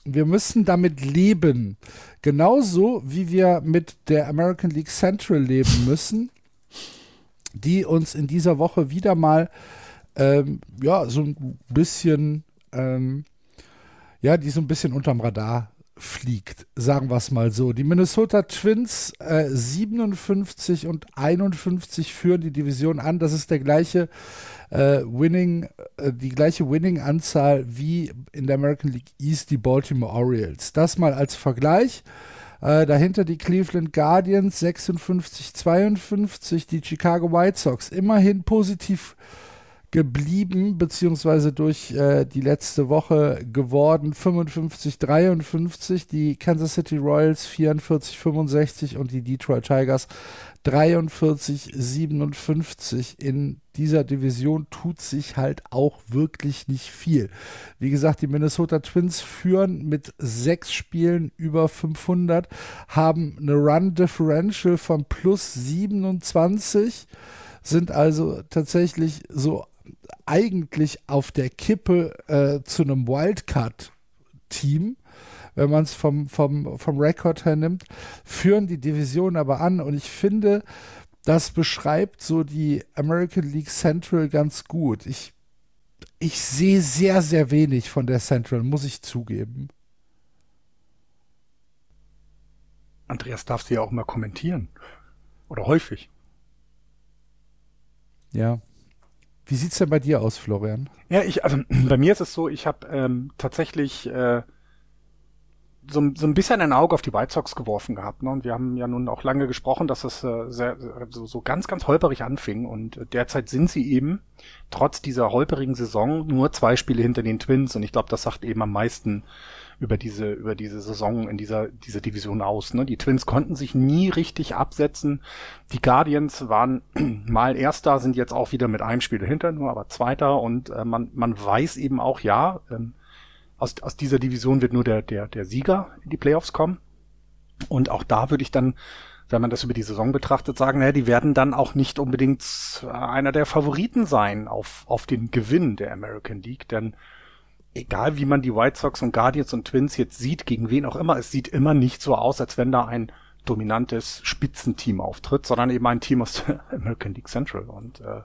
wir müssen damit leben. Genauso wie wir mit der American League Central leben müssen, die uns in dieser Woche wieder mal ähm, ja, so ein bisschen, ähm, ja, die so ein bisschen unterm Radar fliegt, sagen wir es mal so. Die Minnesota Twins äh, 57 und 51 führen die Division an. Das ist der gleiche äh, Winning, äh, die gleiche Winning-Anzahl wie in der American League East die Baltimore Orioles. Das mal als Vergleich. Äh, dahinter die Cleveland Guardians 56, 52, die Chicago White Sox immerhin positiv geblieben, beziehungsweise durch äh, die letzte Woche geworden 55-53, die Kansas City Royals 44-65 und die Detroit Tigers 43-57. In dieser Division tut sich halt auch wirklich nicht viel. Wie gesagt, die Minnesota Twins führen mit sechs Spielen über 500, haben eine Run Differential von plus 27 sind also tatsächlich so eigentlich auf der Kippe äh, zu einem Wildcard-Team, wenn man es vom, vom, vom Rekord her nimmt, führen die Division aber an und ich finde, das beschreibt so die American League Central ganz gut. Ich, ich sehe sehr, sehr wenig von der Central, muss ich zugeben. Andreas darfst du ja auch mal kommentieren. Oder häufig. Ja. Wie sieht's denn bei dir aus, Florian? Ja, ich, also [clears throat] bei mir ist es so, ich habe ähm, tatsächlich äh, so, so ein bisschen ein Auge auf die White Sox geworfen gehabt. Ne? Und wir haben ja nun auch lange gesprochen, dass es äh, sehr, so, so ganz, ganz holperig anfing. Und äh, derzeit sind sie eben, trotz dieser holperigen Saison, nur zwei Spiele hinter den Twins. Und ich glaube, das sagt eben am meisten über diese, über diese Saison in dieser, dieser Division aus. Ne? Die Twins konnten sich nie richtig absetzen. Die Guardians waren [clears throat] mal Erster, sind jetzt auch wieder mit einem Spiel dahinter, nur aber Zweiter und äh, man, man weiß eben auch, ja, ähm, aus, aus dieser Division wird nur der, der, der Sieger in die Playoffs kommen. Und auch da würde ich dann, wenn man das über die Saison betrachtet, sagen, naja, die werden dann auch nicht unbedingt einer der Favoriten sein auf, auf den Gewinn der American League, denn egal wie man die White Sox und Guardians und Twins jetzt sieht, gegen wen auch immer, es sieht immer nicht so aus, als wenn da ein dominantes Spitzenteam auftritt, sondern eben ein Team aus der [laughs] American League Central. Und äh,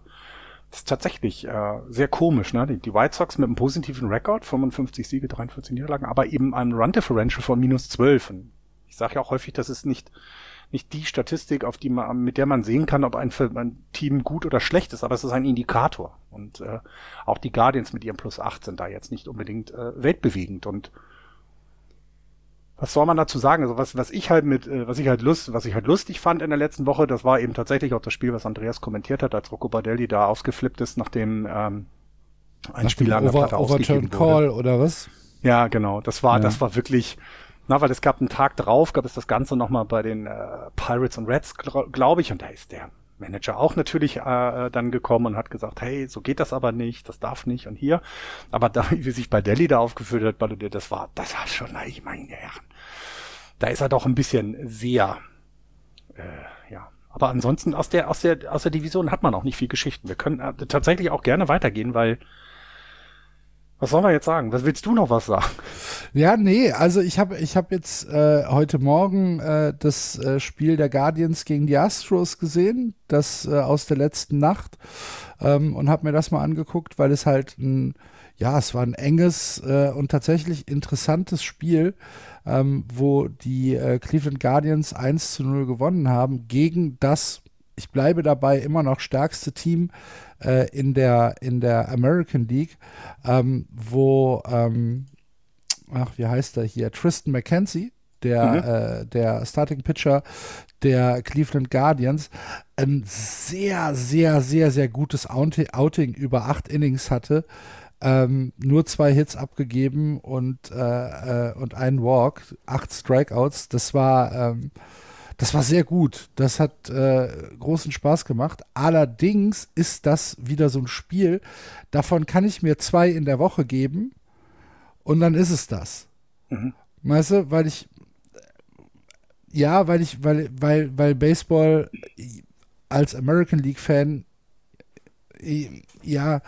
das ist tatsächlich äh, sehr komisch, ne? Die, die White Sox mit einem positiven Rekord, 55 Siege, 43 Niederlagen, aber eben einem Run Differential von minus 12. Und ich sage ja auch häufig, das ist nicht nicht die Statistik, auf die man, mit der man sehen kann, ob ein, ein Team gut oder schlecht ist, aber es ist ein Indikator. Und äh, auch die Guardians mit ihrem Plus 8 sind da jetzt nicht unbedingt äh, weltbewegend. Und was soll man dazu sagen? Also was, was ich halt mit, äh, was ich halt lust, was ich halt lustig fand in der letzten Woche, das war eben tatsächlich auch das Spiel, was Andreas kommentiert hat, als Rocco Bardelli da ausgeflippt ist, nachdem ähm, ein Spieler an der Platte ausgegeben wurde. Call oder was? Ja, genau. Das war, ja. das war wirklich, na, weil es gab einen Tag drauf, gab es das Ganze nochmal bei den äh, Pirates und Reds, glaube glaub ich, und da ist der Manager auch natürlich äh, dann gekommen und hat gesagt, hey, so geht das aber nicht, das darf nicht und hier. Aber da, [laughs] wie sich bei Delhi da aufgeführt hat, Ballodier, das war, das war schon, ich meine Herren. Da ist er doch ein bisschen sehr, äh, ja. Aber ansonsten aus der, aus der, aus der Division hat man auch nicht viel Geschichten. Wir können äh, tatsächlich auch gerne weitergehen, weil was soll man jetzt sagen? Was willst du noch was sagen? Ja, nee, also ich habe ich hab jetzt äh, heute Morgen äh, das äh, Spiel der Guardians gegen die Astros gesehen, das äh, aus der letzten Nacht ähm, und habe mir das mal angeguckt, weil es halt ein ja, es war ein enges äh, und tatsächlich interessantes Spiel, ähm, wo die äh, Cleveland Guardians 1 zu 0 gewonnen haben gegen das, ich bleibe dabei, immer noch stärkste Team äh, in, der, in der American League, ähm, wo, ähm, ach, wie heißt er hier, Tristan McKenzie, der, mhm. äh, der Starting Pitcher der Cleveland Guardians, ein sehr, sehr, sehr, sehr gutes Outing über acht Innings hatte. Ähm, nur zwei Hits abgegeben und, äh, äh, und einen Walk, acht Strikeouts. Das war ähm, das war sehr gut. Das hat äh, großen Spaß gemacht. Allerdings ist das wieder so ein Spiel. Davon kann ich mir zwei in der Woche geben und dann ist es das. Mhm. Weißt du, weil ich ja, weil ich, weil, weil, weil Baseball als American League Fan ja,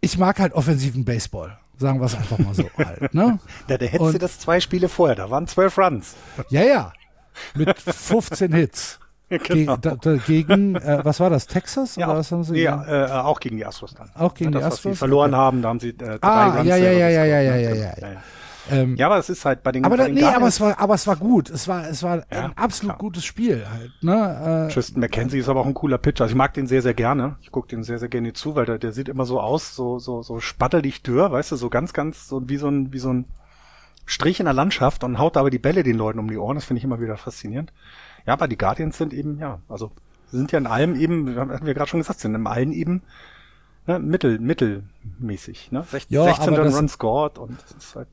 ich mag halt offensiven Baseball. Sagen wir es einfach mal so halt. Ne? [laughs] da, da hättest du das zwei Spiele vorher, da waren zwölf Runs. Ja, ja mit 15 Hits. [laughs] Genau. Ge da, da, gegen, äh, was war das, Texas? Ja, was haben sie ja äh, auch gegen die Astros dann. Auch gegen das, die Astros? Was sie verloren okay. haben, da haben sie äh, drei ah, Runs ja, ja, ja, ja, ja, ja, ja, ja, ja. Ähm, ja, aber es ist halt bei den. Aber, bei den nee, aber es war, aber es war gut. Es war, es war ja, ein absolut klar. gutes Spiel halt. Ne? Äh, Tristan McKenzie ist aber auch ein cooler Pitcher. Also ich mag den sehr, sehr gerne. Ich gucke den sehr, sehr gerne zu, weil der, der sieht immer so aus, so, so, so spattelig dürr, weißt du, so ganz, ganz, so wie so ein, wie so ein Strich in der Landschaft und haut aber die Bälle den Leuten um die Ohren. Das finde ich immer wieder faszinierend. Ja, aber die Guardians sind eben, ja, also sind ja in allem eben, haben wir gerade schon gesagt, sind in allem eben ne, mittel, mittelmäßig, ne? 16, Ja, 16 aber das- Run scored und das ist halt.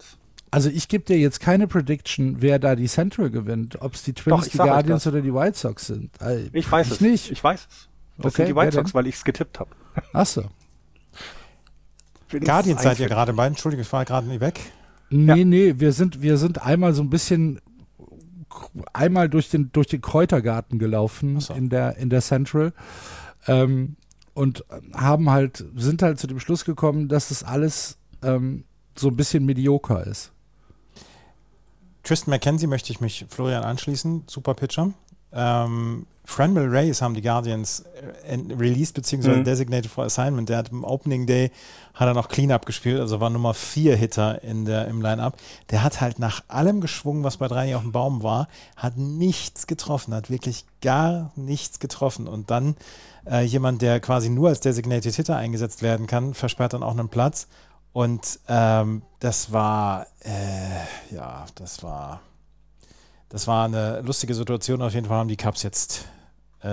Also ich gebe dir jetzt keine Prediction, wer da die Central gewinnt, ob es die Twins, Doch, die Guardians oder die White Sox sind. Äh, Ich weiß ich es. nicht. Ich weiß es. Das Okay, sind die White Sox, denn? weil ich es getippt habe. Achso. Guardians seid ihr gerade bei. Entschuldige, ich war gerade nicht weg. Nee, Ja. nee, wir sind, wir sind einmal so ein bisschen einmal durch den, durch den Kräutergarten gelaufen so. in der, in der Central. Ähm, und haben halt, sind halt zu dem Schluss gekommen, dass das alles ähm, so ein bisschen medioker ist. Tristan McKenzie möchte ich mich Florian anschließen. Super Pitcher. Ähm, Franmil Reyes haben die Guardians äh, released beziehungsweise Mhm. designated for assignment. Der hat im Opening Day hat er noch Cleanup gespielt, also war Nummer 4 Hitter in der, im Line-Up. Der hat halt nach allem geschwungen, was bei drei auf dem Baum war, hat nichts getroffen, hat wirklich gar nichts getroffen. Und dann äh, jemand, der quasi nur als designated Hitter eingesetzt werden kann, versperrt dann auch einen Platz. Und ähm, das war, äh, ja, das war, das war eine lustige Situation. Auf jeden Fall haben die Cubs jetzt, äh,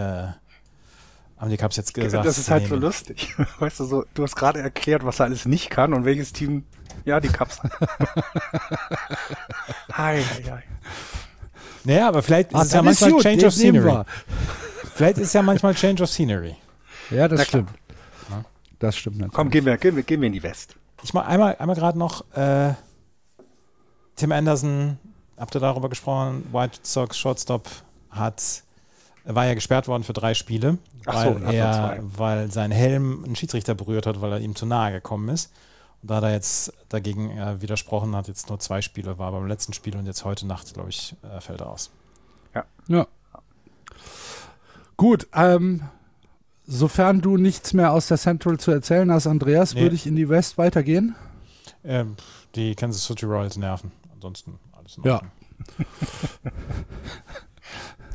haben die Cubs jetzt gesagt. das ist halt so lustig. [laughs] Weißt du, so, du hast gerade erklärt, was er alles nicht kann und welches Team, ja, die Cups. Hi, hi, hi. Naja, aber vielleicht ist Ah, es ja ist manchmal gut, Change den of Scenery. [laughs] Vielleicht ist es ja manchmal Change of Scenery. Ja, das Na klar. stimmt. Das stimmt natürlich. Komm, gehen wir, gehen wir, gehen wir in die West. Ich mal einmal, einmal gerade noch äh, Tim Anderson, habt ihr darüber gesprochen? White Sox Shortstop hat war ja gesperrt worden für drei Spiele, Ach so, weil nur er, weil sein Helm einen Schiedsrichter berührt hat, weil er ihm zu nahe gekommen ist. Und da hat er jetzt dagegen äh, widersprochen, hat jetzt nur zwei Spiele, war beim letzten Spiel und jetzt heute Nacht, glaube ich, äh, fällt er aus. Ja. Gut, ähm, sofern du nichts mehr aus der Central zu erzählen hast, Andreas, Nee. würde ich in die West weitergehen. Ähm, die Kansas City Royals nerven. Ansonsten alles in Ja. Ordnung. Ja, [laughs]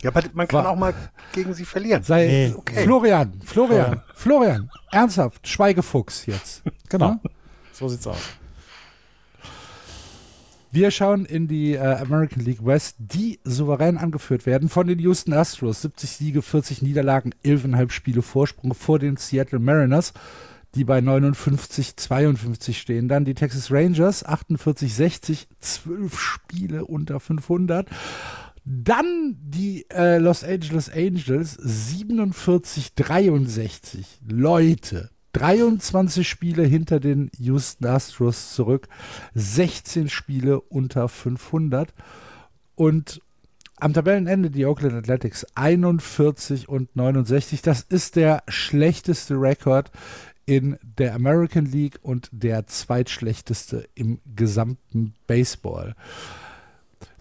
aber man kann War- auch mal gegen sie verlieren. Sei Nee. Okay. Florian, Florian, Florian, ernsthaft, Schweigefuchs jetzt. Genau. Ja? So sieht's aus. Wir schauen in die äh, American League West, die souverän angeführt werden von den Houston Astros. 70 Siege, 40 Niederlagen, 11,5 Spiele Vorsprung vor den Seattle Mariners, die bei 59, 52 stehen. Dann die Texas Rangers, 48, 60, 12 Spiele unter 500. Dann die äh, Los Angeles Angels, 47, 63. Leute, 23 Spiele hinter den Houston Astros zurück, 16 Spiele unter 500 und am Tabellenende die Oakland Athletics 41 und 69. Das ist der schlechteste Rekord in der American League und der zweitschlechteste im gesamten Baseball.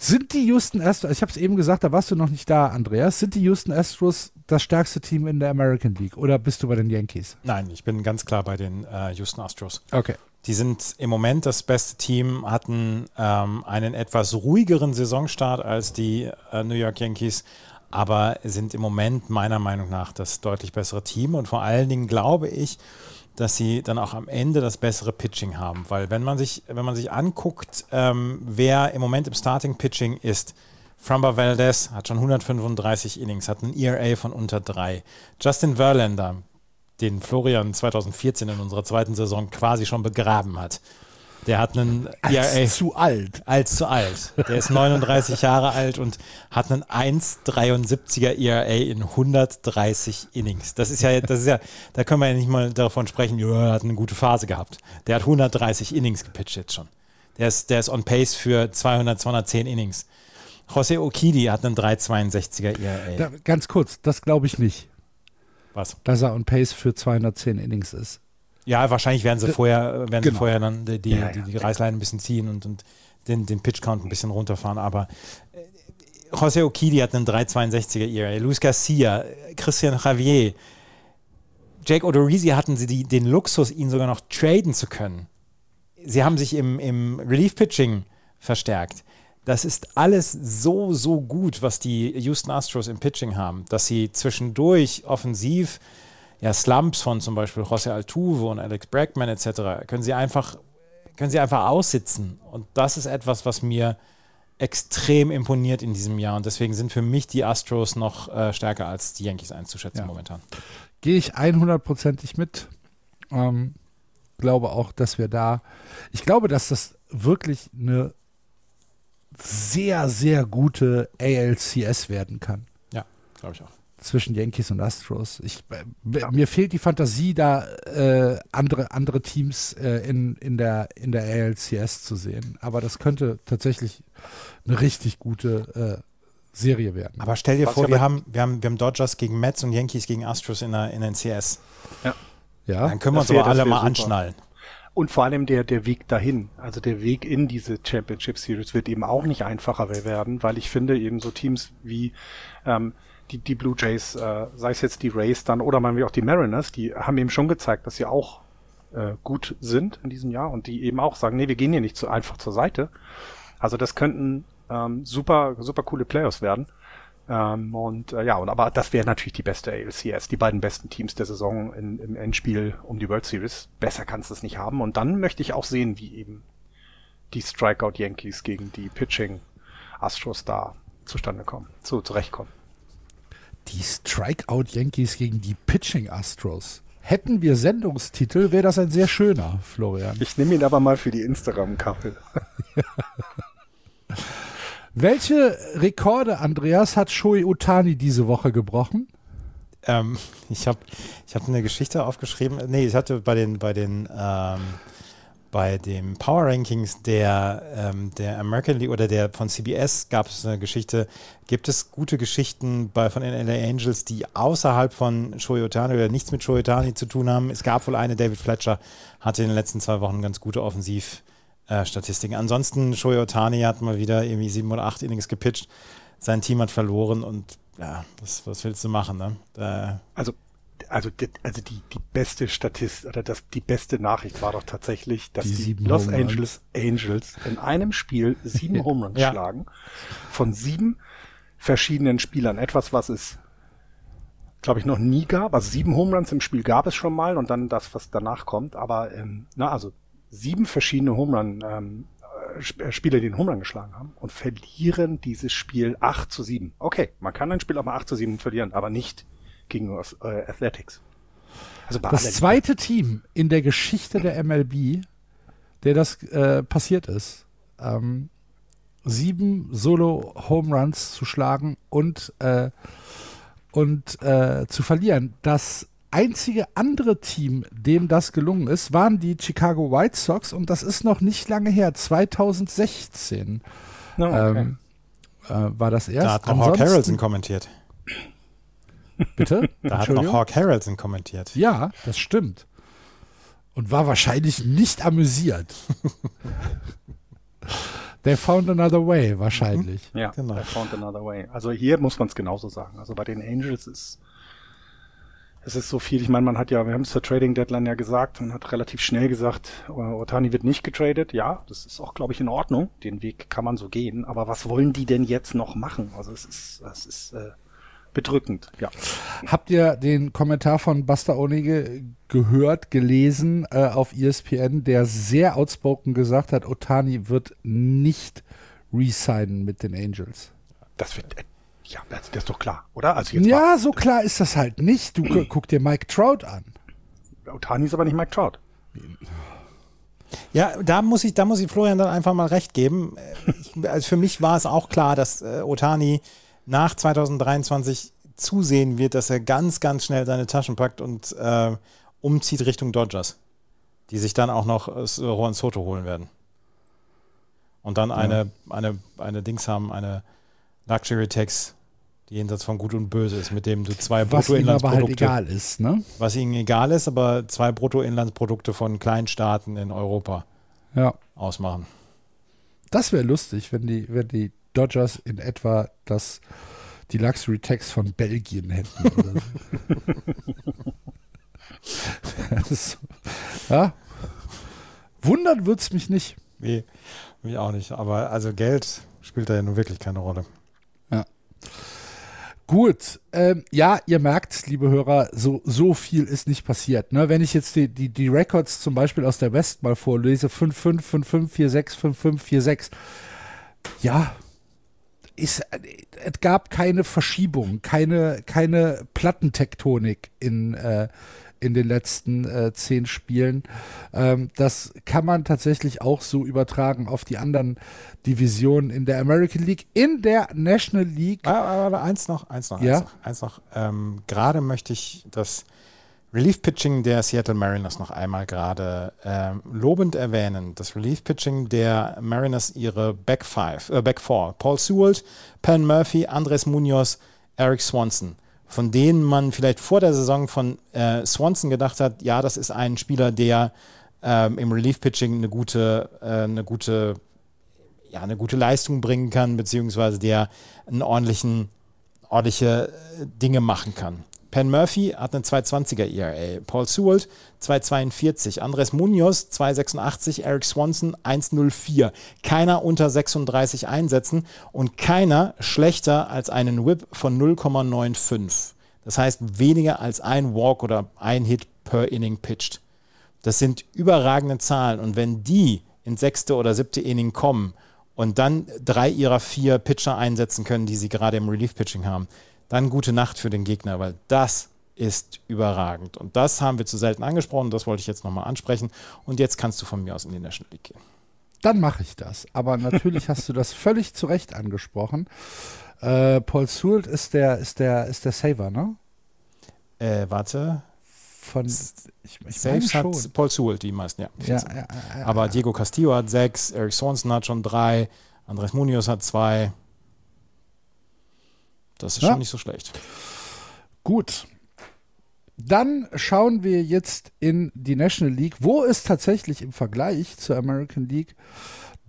Sind die Houston Astros, ich habe es eben gesagt, da warst du noch nicht da, Andreas, sind die Houston Astros das stärkste Team in der American League oder bist du bei den Yankees? Nein, ich bin ganz klar bei den äh, Houston Astros. Okay. Die sind im Moment das beste Team, hatten ähm, einen etwas ruhigeren Saisonstart als die äh, New York Yankees, aber sind im Moment meiner Meinung nach das deutlich bessere Team. Und vor allen Dingen glaube ich, dass sie dann auch am Ende das bessere Pitching haben. Weil wenn man sich, wenn man sich anguckt, ähm, wer im Moment im Starting Pitching ist, Framba Valdez hat schon 135 Innings, hat einen ERA von unter drei. Justin Verlander, den Florian 2014 in unserer zweiten Saison quasi schon begraben hat. Der hat einen ERA zu alt. als zu alt. Der ist 39 [laughs] Jahre alt und hat einen 1,73er ERA in 130 Innings. Das ist ja, das ist ja, da können wir ja nicht mal davon sprechen, er hat eine gute Phase gehabt. Der hat 130 Innings gepitcht jetzt schon. Der ist, der ist on pace für 200, 210 Innings. José Okidi hat einen 3,62er ERA. Da, ganz kurz, das glaube ich nicht, Was? dass er on Pace für 210 Innings ist. Ja, wahrscheinlich werden sie D- vorher, werden sie genau. vorher dann die, die, Ja, ja. die, die Reißleine ein bisschen ziehen und, und den, den Pitch-Count ein bisschen runterfahren. Aber äh, José Okidi hat einen 3,62er ERA, Luis Garcia, äh, Christian Javier, Jake Odorizzi hatten sie die, den Luxus, ihn sogar noch traden zu können. Sie haben sich im, im Relief-Pitching verstärkt. Das ist alles so, so gut, was die Houston Astros im Pitching haben, dass sie zwischendurch offensiv ja, Slumps von zum Beispiel José Altuve und Alex Bregman etc. können sie einfach können sie einfach aussitzen und das ist etwas, was mir extrem imponiert in diesem Jahr und deswegen sind für mich die Astros noch äh, stärker als die Yankees einzuschätzen Ja. momentan. Gehe ich 100%ig mit. Ähm, glaube auch, dass wir da, ich glaube, dass das wirklich eine sehr, sehr gute ALCS werden kann. Ja, glaube ich auch. Zwischen Yankees und Astros. Ich, ja. Mir fehlt die Fantasie, da äh, andere, andere Teams äh, in, in, der, in der ALCS zu sehen. Aber das könnte tatsächlich eine richtig gute äh, Serie werden. Aber stell dir Was vor, wir haben, wir, haben, wir haben Dodgers gegen Mets und Yankees gegen Astros in der, in der CS. Ja. ja. Dann können wir uns aber alle mal super. anschnallen. Und vor allem der, der Weg dahin, also der Weg in diese Championship Series wird eben auch nicht einfacher werden, weil ich finde eben so Teams wie ähm, die, die Blue Jays, äh, sei es jetzt die Rays dann oder man wie auch die Mariners, die haben eben schon gezeigt, dass sie auch äh, gut sind in diesem Jahr und die eben auch sagen, nee, wir gehen hier nicht so einfach zur Seite. Also das könnten ähm, super, super coole Playoffs werden. Ähm, und äh, ja, und aber das wäre natürlich die beste ALCS, die beiden besten Teams der Saison in, im Endspiel um die World Series. Besser kannst du es nicht haben. Und dann möchte ich auch sehen, wie eben die Strikeout Yankees gegen die Pitching Astros da zustande kommen, zu, zurechtkommen. Die Strikeout Yankees gegen die Pitching Astros. Hätten wir Sendungstitel, wäre das ein sehr schöner, Florian. Ich nehme ihn aber mal für die Instagram-Kaffee. [laughs] Welche Rekorde, Andreas, hat Shoei Utani diese Woche gebrochen? Ähm, ich habe ich hab eine Geschichte aufgeschrieben. Nee, ich hatte bei den, bei den ähm, bei dem Power Rankings der, ähm, der American League oder der von CBS gab es eine Geschichte. Gibt es gute Geschichten bei, von den LA Angels, die außerhalb von Shohei Otani oder nichts mit Shohei Otani zu tun haben? Es gab wohl eine, David Fletcher hatte in den letzten zwei Wochen ganz gute Offensiv- äh. Ansonsten, Shohei Otani hat mal wieder irgendwie sieben oder acht Innings gepitcht. Sein Team hat verloren und ja, was, was willst du machen, ne? Da also also, also die, die beste Statistik oder das, die beste Nachricht war doch tatsächlich, dass die, die Los Angeles Angels in einem Spiel sieben [laughs] Home Runs ja. schlagen von sieben verschiedenen Spielern. Etwas, was es, glaube ich, noch nie gab. Also sieben Home Runs im Spiel gab es schon mal und dann das, was danach kommt. Aber ähm, na, also sieben verschiedene Home Run ähm, äh, Spieler, die den Home Run geschlagen haben und verlieren dieses Spiel 8 zu 7. Okay, man kann ein Spiel auch mal 8 zu 7 verlieren, aber nicht gegen äh, Athletics. Also das zweite Team in der Geschichte der MLB, der das äh, passiert ist, ähm, sieben Solo Home Runs zu schlagen und äh, und äh, zu verlieren. Das einzige andere Team, dem das gelungen ist, waren die Chicago White Sox und das ist noch nicht lange her, 2016 oh, okay. ähm, äh, war das erst. Da hat noch Hawk Harrelson kommentiert. Bitte? [laughs] Da hat noch Hawk Harrelson kommentiert. Ja, das stimmt. Und war wahrscheinlich nicht amüsiert. [laughs] They found another way, wahrscheinlich. Mhm. Ja, genau. they found another way. Also hier muss man es genauso sagen. Also bei den Angels ist es ist so viel. Ich meine, man hat ja, wir haben es zur Trading Deadline ja gesagt, man hat relativ schnell gesagt, Otani wird nicht getradet. Ja, das ist auch, glaube ich, in Ordnung. Den Weg kann man so gehen. Aber was wollen die denn jetzt noch machen? Also es ist, es ist äh, bedrückend. Ja. Habt ihr den Kommentar von Buster Onige gehört, gelesen äh, auf ESPN, der sehr outspoken gesagt hat, Otani wird nicht resignen mit den Angels? Das wird ja, das, ist doch klar, oder? Also jetzt ja, so klar ist das halt nicht. Du guck dir Mike Trout an. Otani ist aber nicht Mike Trout. Ja, da muss ich, da muss ich Florian dann einfach mal recht geben. Ich, also für mich war es auch klar, dass äh, Otani nach 2023 zusehen wird, dass er ganz, ganz schnell seine Taschen packt und äh, umzieht Richtung Dodgers, die sich dann auch noch äh, Juan Soto holen werden. Und dann eine, ja. eine, eine Dings haben, eine Luxury Tax jenseits von Gut und Böse ist, mit dem du zwei Bruttoinlandsprodukte. Was ihm aber halt egal ist, ne? Was ihnen egal ist, aber zwei Bruttoinlandsprodukte von Kleinstaaten in Europa ja. ausmachen. Das wäre lustig, wenn die, wenn die Dodgers in etwa das, die Luxury Tax von Belgien hätten. Oder so. [laughs] [laughs] ja. Wundern würde es mich nicht. Nee, mich auch nicht. Aber also Geld spielt da ja nun wirklich keine Rolle. Gut, ähm, ja, ihr merkt, liebe Hörer, so, so viel ist nicht passiert. Ne? Wenn ich jetzt die, die, die Records zum Beispiel aus der West mal vorlese, 5-5, 5-5, 4-6, 5-5, 4-6, ja, ist, es gab keine Verschiebung, keine, keine Plattentektonik in, äh, in den letzten äh, zehn Spielen. Ähm, das kann man tatsächlich auch so übertragen auf die anderen Divisionen in der American League. In der National League. Aber, ah, aber eins noch, eins noch, ja? eins noch. Eins noch. Ähm, gerade möchte ich das Relief-Pitching der Seattle Mariners noch einmal gerade ähm, lobend erwähnen. Das Relief-Pitching der Mariners ihre Back Five, äh, Back Four. Paul Sewell, Penn Murphy, Andres Munoz, Eric Swanson. Von denen man vielleicht vor der Saison von äh, Swanson gedacht hat, ja, das ist ein Spieler, der ähm, im Relief-Pitching eine gute, äh, eine gute, ja, eine gute Leistung bringen kann, beziehungsweise der einen ordentlichen, ordentliche äh, Dinge machen kann. Penn Murphy hat eine 220er ERA. Paul Sewell 242. Andres Munoz 286. Eric Swanson 104. Keiner unter 36 Einsätzen und keiner schlechter als einen Whip von 0,95. Das heißt weniger als ein Walk oder ein Hit per Inning pitched. Das sind überragende Zahlen und wenn die ins sechste oder siebte Inning kommen und dann drei ihrer vier Pitcher einsetzen können, die sie gerade im Relief-Pitching haben, dann gute Nacht für den Gegner, weil das ist überragend. Und das haben wir zu selten angesprochen, das wollte ich jetzt nochmal ansprechen. Und jetzt kannst du von mir aus in die National League gehen. Dann mache ich das. Aber natürlich hast du das völlig zu Recht angesprochen. Äh, Paul Sewell ist der, ist der, ist der Saver, ne? Äh, warte. Von ich, ich Saves hat schon. Paul Sewell die meisten, ja. ja, ja, ja Aber Diego Castillo hat sechs, Eric Swanson hat schon drei, Andres Munoz hat zwei. Das ist ja. schon nicht so schlecht. Gut. Dann schauen wir jetzt in die National League, wo es tatsächlich im Vergleich zur American League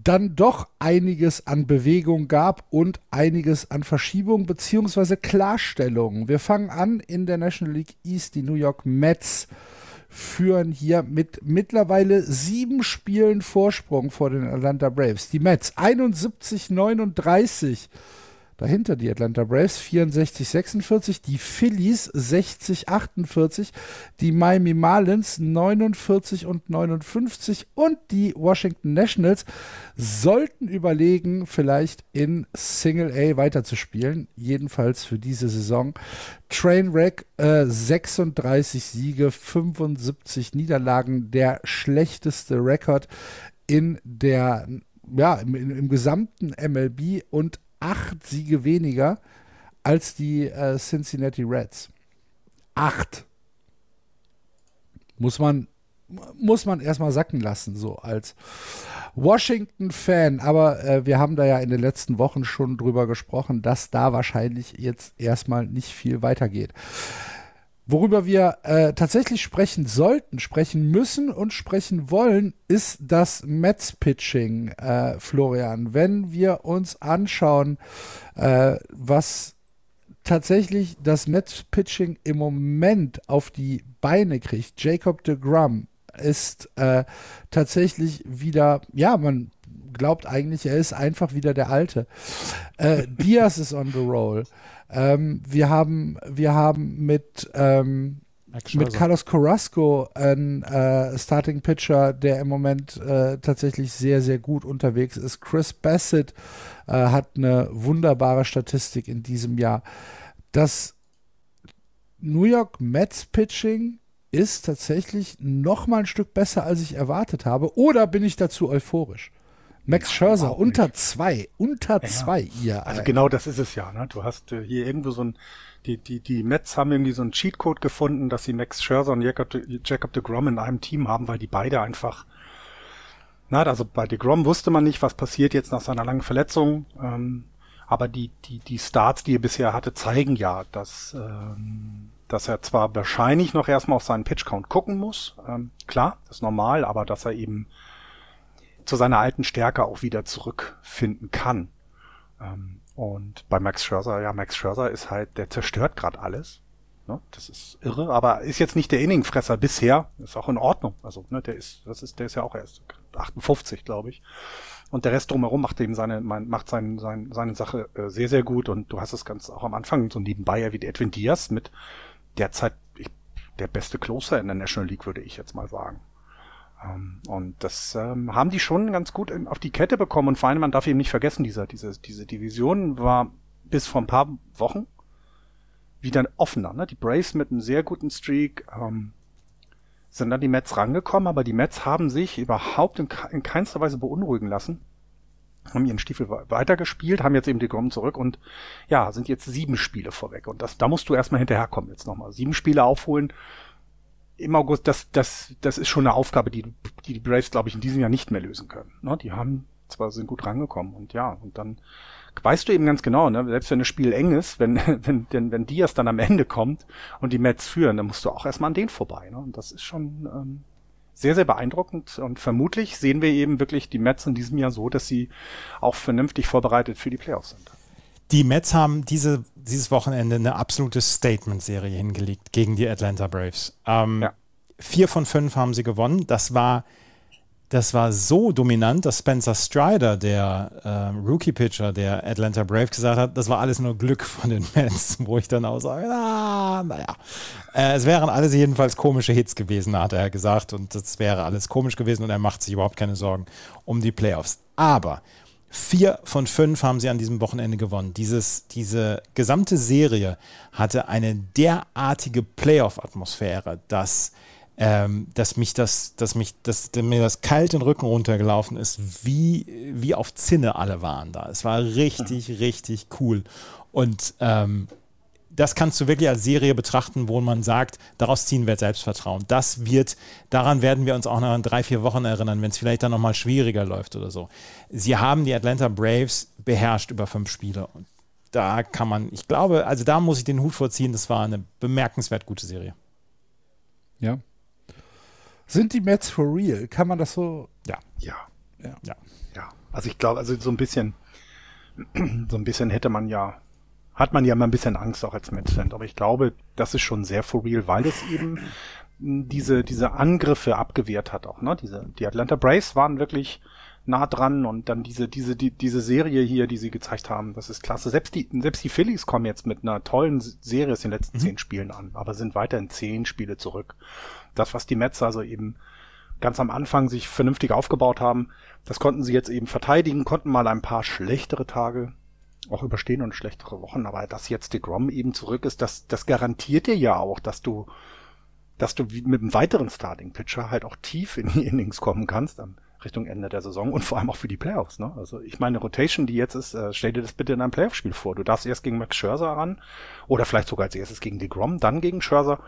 dann doch einiges an Bewegung gab und einiges an Verschiebung bzw. Klarstellung. Wir fangen an in der National League East. Die New York Mets führen hier mit mittlerweile sieben Spielen Vorsprung vor den Atlanta Braves. Die Mets 71, 39 Dahinter die Atlanta Braves 64, 46, die Phillies 60, 48, die Miami Marlins 49 und 59 und die Washington Nationals sollten überlegen, vielleicht in Single A weiterzuspielen. Jedenfalls für diese Saison. Trainwreck äh, 36 Siege, 75 Niederlagen, der schlechteste Rekord in der ja, im, im, gesamten MLB und acht Siege weniger als die äh, Cincinnati Reds. Acht. Muss man, muss man erstmal sacken lassen, so als Washington-Fan. Aber äh, wir haben da ja in den letzten Wochen schon drüber gesprochen, dass da wahrscheinlich jetzt erstmal nicht viel weitergeht. Worüber wir äh, tatsächlich sprechen sollten, sprechen müssen und sprechen wollen, ist das Mets-Pitching, äh, Florian. Wenn wir uns anschauen, äh, was tatsächlich das Mets-Pitching im Moment auf die Beine kriegt, Jacob de Grum ist äh, tatsächlich wieder, ja, man glaubt eigentlich, er ist einfach wieder der Alte. Äh, Diaz ist on the roll. Ähm, wir haben, wir haben mit, ähm, mit Carlos Carrasco einen äh, Starting Pitcher, der im Moment äh, tatsächlich sehr, sehr gut unterwegs ist. Chris Bassett äh, hat eine wunderbare Statistik in diesem Jahr. Das New York Mets Pitching ist tatsächlich noch mal ein Stück besser, als ich erwartet habe. Oder bin ich dazu euphorisch? Max Scherzer unter zwei, unter ja, zwei, ihr. Also genau das ist es ja. Ne? Du hast äh, hier irgendwo so ein, die, die, die Mets haben irgendwie so einen Cheatcode gefunden, dass sie Max Scherzer und Jacob, Jacob de Grom in einem Team haben, weil die beide einfach, na, also bei de Grom wusste man nicht, was passiert jetzt nach seiner langen Verletzung. Ähm, aber die, die, die Starts, die er bisher hatte, zeigen ja, dass, ähm, dass er zwar wahrscheinlich noch erstmal auf seinen Pitch-Count gucken muss. Ähm, klar, das ist normal, aber dass er eben zu seiner alten Stärke auch wieder zurückfinden kann. Ähm, und bei Max Scherzer, ja, Max Scherzer ist halt, der zerstört gerade alles. Ne? Das ist irre, aber ist jetzt nicht der Inningfresser bisher. Ist auch in Ordnung. Also, ne, der ist, das ist, der ist ja auch erst 58, glaube ich. Und der Rest drumherum macht eben seine, macht sein, sein, seine Sache äh, sehr, sehr gut. Und du hast es ganz auch am Anfang so nebenbei ja wie Edwin Diaz mit derzeit der beste Closer in der National League, würde ich jetzt mal sagen. Ähm, und das ähm, haben die schon ganz gut auf die Kette bekommen. Und vor allem, man darf eben nicht vergessen, diese, diese, diese Division war bis vor ein paar Wochen wieder offener. Ne? Die Braves mit einem sehr guten Streak ähm, sind dann die Mets rangekommen, aber die Mets haben sich überhaupt in, in keinster Weise beunruhigen lassen haben ihren Stiefel weitergespielt, haben jetzt eben die Grom zurück und ja, sind jetzt sieben Spiele vorweg. Und das, da musst du erstmal hinterherkommen jetzt nochmal. Sieben Spiele aufholen im August, das, das, das ist schon eine Aufgabe, die die, die Braves, glaube ich, in diesem Jahr nicht mehr lösen können. Ne? Die haben zwar sind gut rangekommen und ja, und dann weißt du eben ganz genau, ne, selbst wenn das Spiel eng ist, wenn, [laughs] wenn, wenn, wenn Diaz dann am Ende kommt und die Mets führen, dann musst du auch erstmal an denen vorbei. Ne? Und das ist schon ähm, sehr, sehr beeindruckend. Und vermutlich sehen wir eben wirklich die Mets in diesem Jahr so, dass sie auch vernünftig vorbereitet für die Playoffs sind. Die Mets haben diese, dieses Wochenende eine absolute Statement-Serie hingelegt gegen die Atlanta Braves. Ähm, ja. Vier von fünf haben sie gewonnen. Das war, das war so dominant, dass Spencer Strider, der äh, Rookie-Pitcher der Atlanta Braves, gesagt hat, das war alles nur Glück von den Mets, [laughs] wo ich dann auch sage, ah, naja. Äh, es wären alles jedenfalls komische Hits gewesen, hat er gesagt. Und das wäre alles komisch gewesen und er macht sich überhaupt keine Sorgen um die Playoffs. Aber Vier von fünf haben sie an diesem Wochenende gewonnen. Dieses, diese gesamte Serie hatte eine derartige Playoff-Atmosphäre, dass, ähm, dass mich das, dass mich, dass mir das kalt den Rücken runtergelaufen ist, wie, wie auf Zinne alle waren da. Es war richtig, mhm. richtig cool. Und ähm, das kannst du wirklich als Serie betrachten, wo man sagt, daraus ziehen wir Selbstvertrauen. Das wird, daran werden wir uns auch noch in drei, vier Wochen erinnern, wenn es vielleicht dann nochmal schwieriger läuft oder so. Sie haben die Atlanta Braves beherrscht über fünf Spiele. Und da kann man, ich glaube, also da muss ich den Hut vorziehen, das war eine bemerkenswert gute Serie. Ja. Sind die Mets for real? Kann man das so? Ja. Ja. Ja. Ja. ja. Also ich glaube, also so ein bisschen, [clears throat] so ein bisschen hätte man ja hat man ja immer ein bisschen Angst auch als Mets-Fan. Aber ich glaube, das ist schon sehr for real, weil es eben diese, diese Angriffe abgewehrt hat auch, ne? Diese, die Atlanta Braves waren wirklich nah dran und dann diese, diese, die, diese Serie hier, die sie gezeigt haben, das ist klasse. Selbst die, selbst die Phillies kommen jetzt mit einer tollen Serie aus den letzten mhm. zehn Spielen an, aber sind weiterhin zehn Spiele zurück. Das, was die Mets also eben ganz am Anfang sich vernünftig aufgebaut haben, das konnten sie jetzt eben verteidigen, konnten mal ein paar schlechtere Tage auch überstehen und schlechtere Wochen, aber dass jetzt die Grom eben zurück ist, das, das garantiert dir ja auch, dass du, dass du mit einem weiteren Starting-Pitcher halt auch tief in die Innings kommen kannst, dann Richtung Ende der Saison und vor allem auch für die Playoffs. Ne? Also ich meine, Rotation, die jetzt ist, äh, stell dir das bitte in einem Playoff-Spiel vor. Du darfst erst gegen Max Scherzer ran oder vielleicht sogar als erstes gegen die Grom, dann gegen Scherzer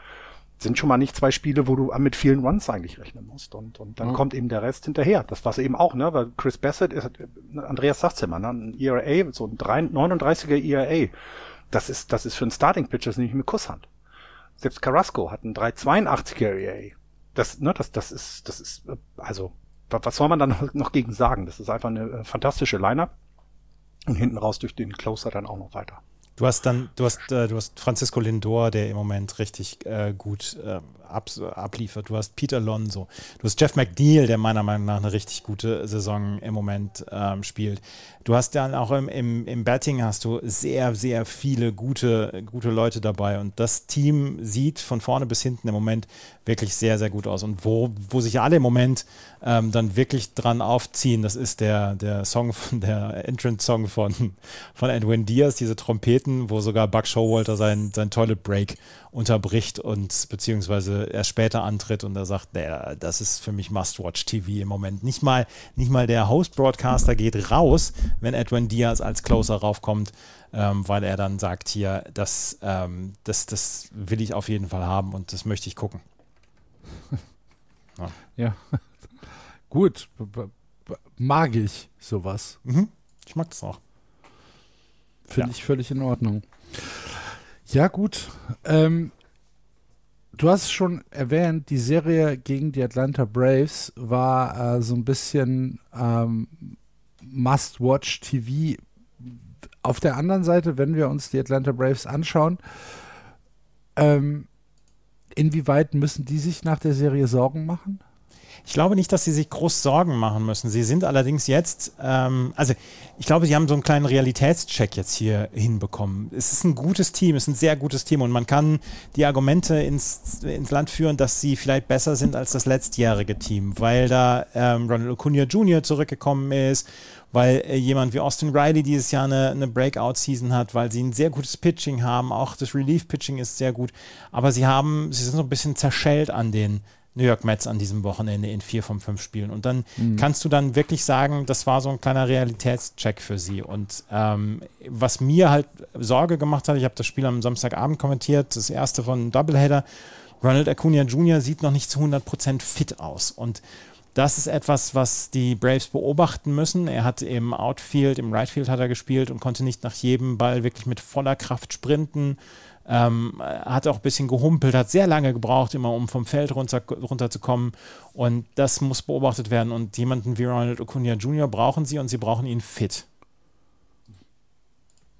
sind schon mal nicht zwei Spiele, wo du mit vielen Runs eigentlich rechnen musst. Und, und dann mhm. kommt eben der Rest hinterher. Das war es eben auch, ne? Weil Chris Bassett ist, Andreas sagt's immer, ne? Ein ERA, so ein 39er ERA. Das ist, das ist für einen Starting Pitcher nicht mit Kusshand. Selbst Carrasco hat einen 382er ERA. Das, ne, das, das ist, das ist, also, was soll man dann noch gegen sagen? Das ist einfach eine äh, fantastische Lineup. Und hinten raus durch den Closer dann auch noch weiter. Du hast dann, du hast, äh, du hast Francisco Lindor, der im Moment richtig äh, gut äh, ab, abliefert. Du hast Peter Lonzo. Du hast Jeff McNeil, der meiner Meinung nach eine richtig gute Saison im Moment ähm, spielt. Du hast dann auch im, im, im Betting hast du sehr, sehr viele gute, gute Leute dabei. Und das Team sieht von vorne bis hinten im Moment wirklich sehr, sehr gut aus. Und wo, wo sich alle im Moment ähm, dann wirklich dran aufziehen, das ist der, der Song von der Entrance-Song von, von Edwin Diaz, diese Trompeten, wo sogar Buck Showalter sein, sein Toilet Break unterbricht und beziehungsweise erst später antritt und er sagt, naja, das ist für mich Must-Watch-TV im Moment. Nicht mal, nicht mal der Host-Broadcaster geht raus, wenn Edwin Diaz als Closer raufkommt, ähm, weil er dann sagt, hier, das, ähm, das, das will ich auf jeden Fall haben und das möchte ich gucken. [laughs] ja. ja. [laughs] Gut. Mag ich sowas. Mhm. Ich mag das auch. Finde ja. ich völlig in Ordnung. Ja, gut. Ähm, du hast schon erwähnt, die Serie gegen die Atlanta Braves war äh, so ein bisschen ähm, Must-Watch-TV. Auf der anderen Seite, wenn wir uns die Atlanta Braves anschauen, ähm, inwieweit müssen die sich nach der Serie Sorgen machen? Ich glaube nicht, dass sie sich groß Sorgen machen müssen. Sie sind allerdings jetzt, ähm, also ich glaube, sie haben so einen kleinen Realitätscheck jetzt hier hinbekommen. Es ist ein gutes Team, es ist ein sehr gutes Team und man kann die Argumente ins, ins Land führen, dass sie vielleicht besser sind als das letztjährige Team, weil da ähm, Ronald Acuna Jr. zurückgekommen ist weil äh, jemand wie Austin Riley dieses Jahr eine, eine Breakout-Season hat, weil sie ein sehr gutes Pitching haben. Auch das Relief-Pitching ist sehr gut. Aber sie haben, sie sind so ein bisschen zerschellt an den New York Mets an diesem Wochenende in vier von fünf Spielen. Und dann mhm. kannst du dann wirklich sagen, das war so ein kleiner Realitätscheck für sie. Und ähm, was mir halt Sorge gemacht hat, ich habe das Spiel am Samstagabend kommentiert, das erste von Doubleheader. Ronald Acuna Jr. sieht noch nicht zu 100% fit aus. Und das ist etwas, was die Braves beobachten müssen. Er hat im Outfield, im Rightfield hat er gespielt und konnte nicht nach jedem Ball wirklich mit voller Kraft sprinten. Ähm, hat auch ein bisschen gehumpelt, hat sehr lange gebraucht, immer um vom Feld runter, runterzukommen. Und das muss beobachtet werden. Und jemanden wie Ronald Acuna Jr. brauchen sie und sie brauchen ihn fit.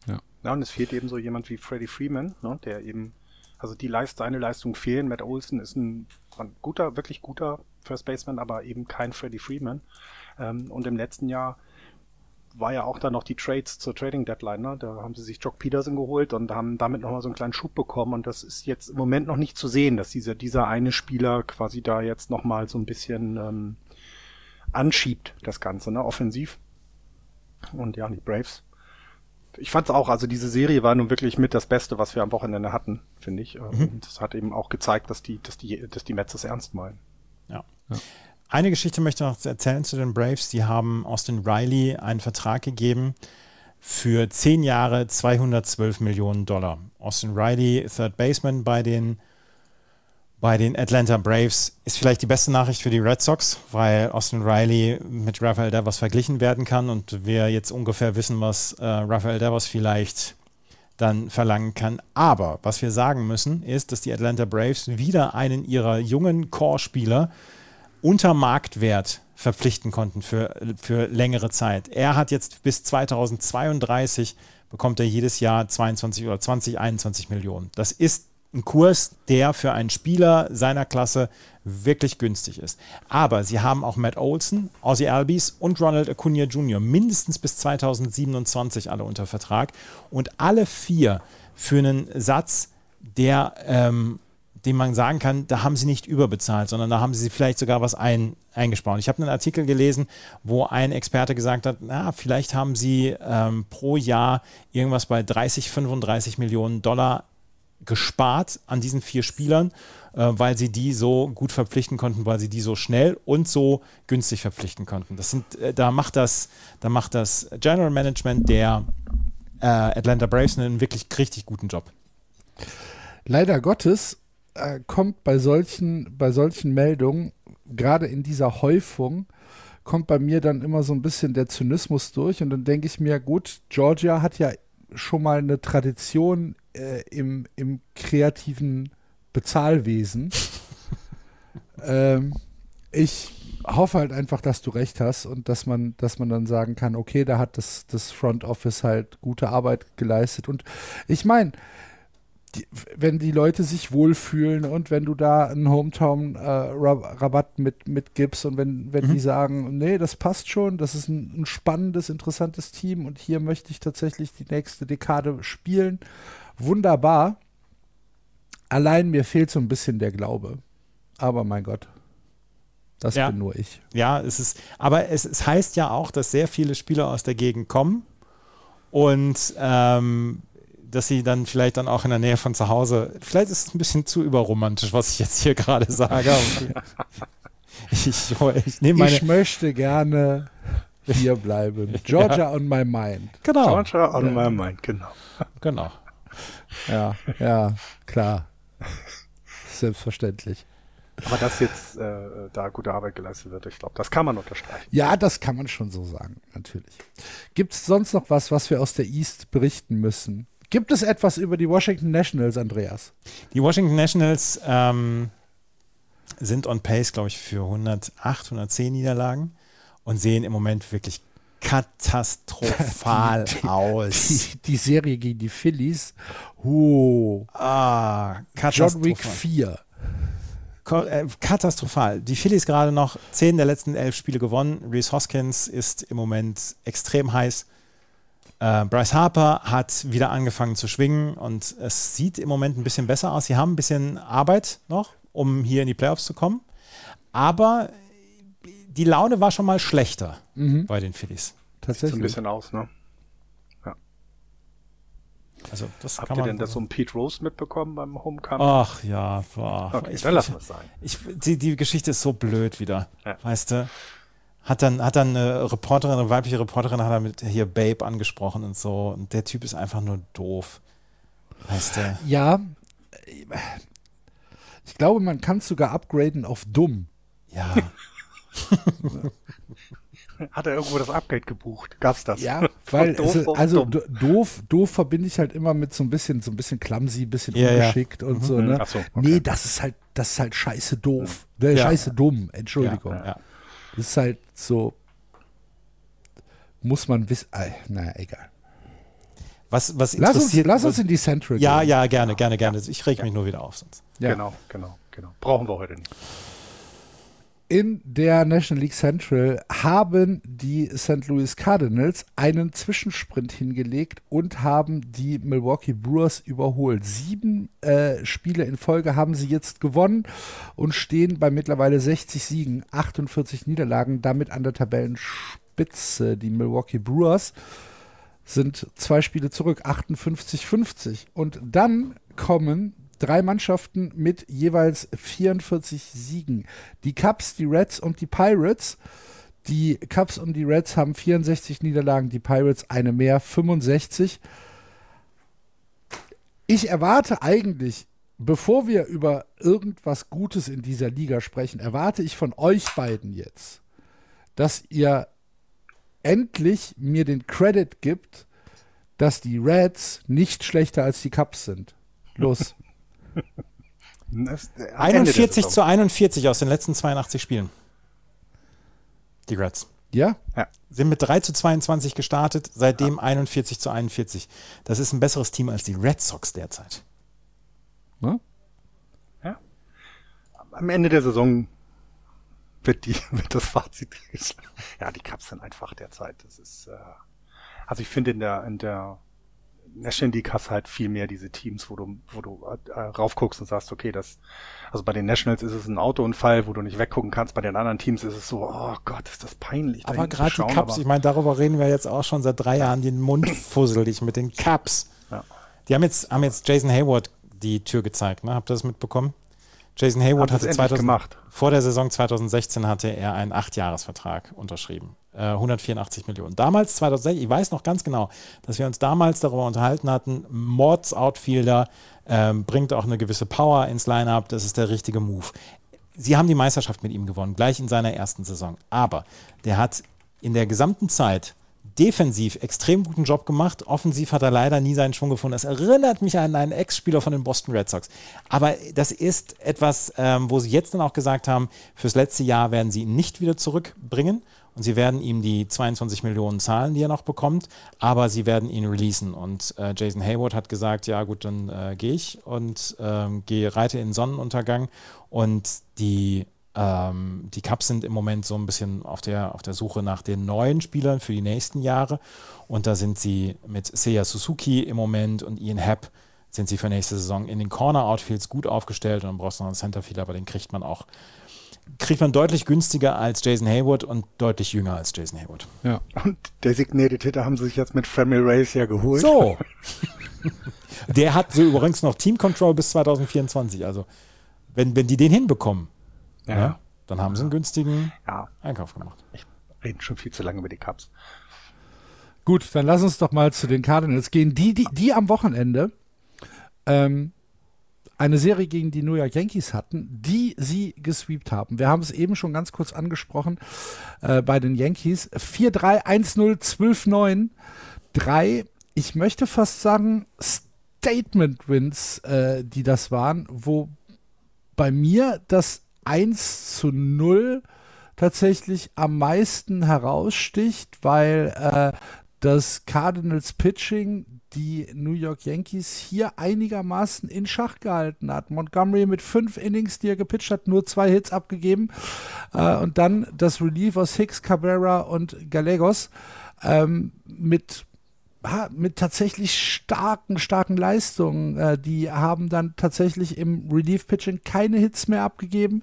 Ja, ja und es fehlt eben so jemand wie Freddie Freeman, ne, der eben, also die Leist, seine Leistung fehlen. Matt Olson ist ein, ein guter, wirklich guter First Baseman, aber eben kein Freddie Freeman. Ähm, und im letzten Jahr war ja auch da noch die Trades zur Trading Deadline. Ne? Da haben sie sich Jock Peterson geholt und haben damit nochmal so einen kleinen Schub bekommen. Und das ist jetzt im Moment noch nicht zu sehen, dass dieser, dieser eine Spieler quasi da jetzt nochmal so ein bisschen ähm, anschiebt, das Ganze, ne? offensiv. Und ja, die Braves. Ich fand's auch, also diese Serie war nun wirklich mit das Beste, was wir am Wochenende hatten, finde ich. Mhm. Und das hat eben auch gezeigt, dass die, dass die, dass die Mets es ernst meinen. Ja. ja. Eine Geschichte möchte ich noch erzählen zu den Braves. Die haben Austin Riley einen Vertrag gegeben für zehn Jahre 212 Millionen Dollar. Austin Riley, Third Baseman bei den, bei den Atlanta Braves, ist vielleicht die beste Nachricht für die Red Sox, weil Austin Riley mit Rafael Devers verglichen werden kann und wir jetzt ungefähr wissen, was äh, Rafael Devers vielleicht dann verlangen kann. Aber was wir sagen müssen, ist, dass die Atlanta Braves wieder einen ihrer jungen Core-Spieler unter Marktwert verpflichten konnten für, für längere Zeit. Er hat jetzt bis 2032 bekommt er jedes Jahr 22 oder 20, 21 Millionen. Das ist ein Kurs, der für einen Spieler seiner Klasse wirklich günstig ist. Aber sie haben auch Matt Olson, Ozzy Albies und Ronald Acuna Jr. mindestens bis 2027 alle unter Vertrag und alle vier für einen Satz, der ähm, den man sagen kann, da haben sie nicht überbezahlt, sondern da haben sie vielleicht sogar was ein, eingespart. Ich habe einen Artikel gelesen, wo ein Experte gesagt hat, na, vielleicht haben sie ähm, pro Jahr irgendwas bei 30, 35 Millionen Dollar gespart an diesen vier Spielern, äh, weil sie die so gut verpflichten konnten, weil sie die so schnell und so günstig verpflichten konnten. Das sind, äh, da macht das, da macht das General Management der äh, Atlanta Braves einen wirklich richtig guten Job. Leider Gottes äh, kommt bei solchen, bei solchen Meldungen, gerade in dieser Häufung, kommt bei mir dann immer so ein bisschen der Zynismus durch und dann denke ich mir, gut, Georgia hat ja schon mal eine Tradition äh, im, im kreativen Bezahlwesen. [laughs] ähm, ich hoffe halt einfach, dass du recht hast und dass man, dass man dann sagen kann, okay, da hat das, das Front Office halt gute Arbeit geleistet. Und ich meine, wenn die Leute sich wohlfühlen und wenn du da einen Hometown-Rabatt äh, mit, mit gibst und wenn, wenn mhm. die sagen, nee, das passt schon, das ist ein, ein, spannendes, interessantes Team und hier möchte ich tatsächlich die nächste Dekade spielen, wunderbar. Allein mir fehlt so ein bisschen der Glaube. Aber mein Gott. Das ja. bin nur ich. Ja, es ist, aber es, es heißt ja auch, dass sehr viele Spieler aus der Gegend kommen und ähm, dass sie dann vielleicht dann auch in der Nähe von zu Hause, vielleicht ist es ein bisschen zu überromantisch, was ich jetzt hier gerade sage. [laughs] ich, ich, ich, meine, ich möchte gerne hier bleiben. [laughs] Georgia ja. on my mind. Genau. Georgia on my mind, genau. Genau. Ja, ja, klar. Selbstverständlich. Aber dass jetzt äh, da gute Arbeit geleistet wird, ich glaube, das kann man unterstreichen. Ja, das kann man schon so sagen, natürlich. Gibt es sonst noch was, was wir aus der East berichten müssen? Gibt es etwas über die Washington Nationals, Andreas? Die Washington Nationals ähm, sind on pace, glaube ich, für 108, 110 Niederlagen und sehen im Moment wirklich katastrophal [laughs] die, aus. Die, die, Serie gegen die Phillies. Uh, ah, John Wick 4. äh, katastrophal. Die Phillies gerade noch zehn der letzten elf Spiele gewonnen. Reese Hoskins ist im Moment extrem heiß. Äh, Bryce Harper hat wieder angefangen zu schwingen und es sieht im Moment ein bisschen besser aus. Sie haben ein bisschen Arbeit noch, um hier in die Playoffs zu kommen. Aber die Laune war schon mal schlechter Mhm. bei den Phillies. So ein Tatsächlich. bisschen aus, ne? Also das Habt kann ihr man denn das um Pete Rose mitbekommen beim Homecoming? Ach ja, boah. okay, ich, dann lassen wir es sein. ich, die, die Geschichte ist so blöd wieder. Ja. Weißt du? Hat dann, hat dann eine Reporterin, eine weibliche Reporterin, hat er mit hier Babe angesprochen und so. Und der Typ ist einfach nur doof. Weißt du? Ja, ich glaube, man kann es sogar upgraden auf dumm. Ja. [laughs] Hat er irgendwo das Upgrade gebucht? Gab's das? Ja, weil [laughs] doof es, also doof, doof verbinde ich halt immer mit so ein bisschen, so ein bisschen clumsy, ein bisschen Ja, ja. ungeschickt und so, ne? Ach so, okay. Nee, das ist halt, das ist halt scheiße doof. Äh, Ja. Scheiße dumm, Entschuldigung. Ja, ja. Das ist halt so, muss man wissen, äh, naja, egal. Was, was Lass uns, lass uns in die Central Ja, gehen. ja, gerne, gerne, gerne. Ich reg mich nur wieder auf sonst. Ja. Genau, genau, genau. Brauchen wir heute nicht. In der National League Central haben die St. Louis Cardinals einen Zwischensprint hingelegt und haben die Milwaukee Brewers überholt. Sieben äh, Spiele in Folge haben sie jetzt gewonnen und stehen bei mittlerweile 60 Siegen, 48 Niederlagen, damit an der Tabellenspitze. Die Milwaukee Brewers sind zwei Spiele zurück, 58-50. Und dann kommen drei Mannschaften mit jeweils 44 Siegen. Die Cubs, die Reds und die Pirates. Die Cubs und die Reds haben 64 Niederlagen, die Pirates eine mehr, 65. Ich erwarte eigentlich, bevor wir über irgendwas Gutes in dieser Liga sprechen, erwarte ich von euch beiden jetzt, dass ihr endlich mir den Credit gibt, dass die Reds nicht schlechter als die Cubs sind. Los. [laughs] 41 Saison. zu 41 aus den letzten 82 Spielen. Die Reds. Ja? Sind mit 3 zu 22 gestartet, seitdem 41 zu 41. Das ist ein besseres Team als die Red Sox derzeit. Ne? Am Ende der Saison wird, die, [laughs] wird das Fazit. [laughs] Ja, die Cups sind einfach derzeit. Das ist, äh, also ich finde in der, in der National League hast halt viel mehr diese Teams, wo du, wo du äh, raufguckst und sagst, okay, das, also bei den Nationals ist es ein Autounfall, wo du nicht weggucken kannst. Bei den anderen Teams ist es so, oh Gott, ist das peinlich. Aber gerade die Cups, aber- ich meine, darüber reden wir jetzt auch schon seit drei Jahren, den Mund [coughs] fusselig mit den Cups. Ja. Die haben jetzt, haben jetzt Jason Hayward die Tür gezeigt, ne? Habt ihr das mitbekommen? Jason Hayward hatte es endlich 2000, gemacht. vor der Saison 2016 hatte er einen Achtjahresvertrag unterschrieben. Äh, 184 Millionen. Damals, 2016, ich weiß noch ganz genau, dass wir uns damals darüber unterhalten hatten, Mords Outfielder ähm, bringt auch eine gewisse Power ins Lineup, das ist der richtige Move. Sie haben die Meisterschaft mit ihm gewonnen, gleich in seiner ersten Saison. Aber der hat in der gesamten Zeit defensiv extrem guten Job gemacht. Offensiv hat er leider nie seinen Schwung gefunden. Das erinnert mich an einen Ex-Spieler von den Boston Red Sox. Aber das ist etwas, ähm, wo sie jetzt dann auch gesagt haben, fürs letzte Jahr werden sie ihn nicht wieder zurückbringen. Und sie werden ihm die 22 Millionen zahlen, die er noch bekommt, aber sie werden ihn releasen. Und äh, Jason Hayward hat gesagt, ja gut, dann äh, gehe ich und ähm, gehe reite in den Sonnenuntergang. Und die ähm, die Cubs sind im Moment so ein bisschen auf der, auf der Suche nach den neuen Spielern für die nächsten Jahre. Und da sind sie mit Seiya Suzuki im Moment und Ian Happ sind sie für nächste Saison in den Corner-Outfields gut aufgestellt. Und dann brauchst du noch einen Centerfielder, aber den kriegt man auch, kriegt man deutlich günstiger als Jason Hayward und deutlich jünger als Jason Hayward. Ja. Und Designated Hitter haben sie sich jetzt mit Family Race ja geholt. So. [laughs] Der hat so übrigens noch Team Control bis 2024. Also, wenn, wenn die den hinbekommen, Ja. ja, dann haben sie einen günstigen Ja, Einkauf gemacht. ich rede schon viel zu lange über die Cups. Gut, dann lass uns doch mal zu den Cardinals gehen. Die, die, die am Wochenende ähm, eine Serie gegen die New York Yankees hatten, die sie gesweept haben. Wir haben es eben schon ganz kurz angesprochen äh, bei den Yankees. 4-3, 1-0, 12-9, 3, ich möchte fast sagen, Statement-Wins, äh, die das waren, wo bei mir das 1 zu 0 tatsächlich am meisten heraussticht, weil äh, das Cardinals Pitching die New York Yankees hier einigermaßen in Schach gehalten hat. Montgomery mit fünf Innings, die er gepitcht hat, nur zwei Hits abgegeben. Äh, und dann das Relief aus Hicks, Cabrera und Gallegos ähm, mit mit tatsächlich starken, starken Leistungen. Äh, die haben dann tatsächlich im Relief-Pitching keine Hits mehr abgegeben,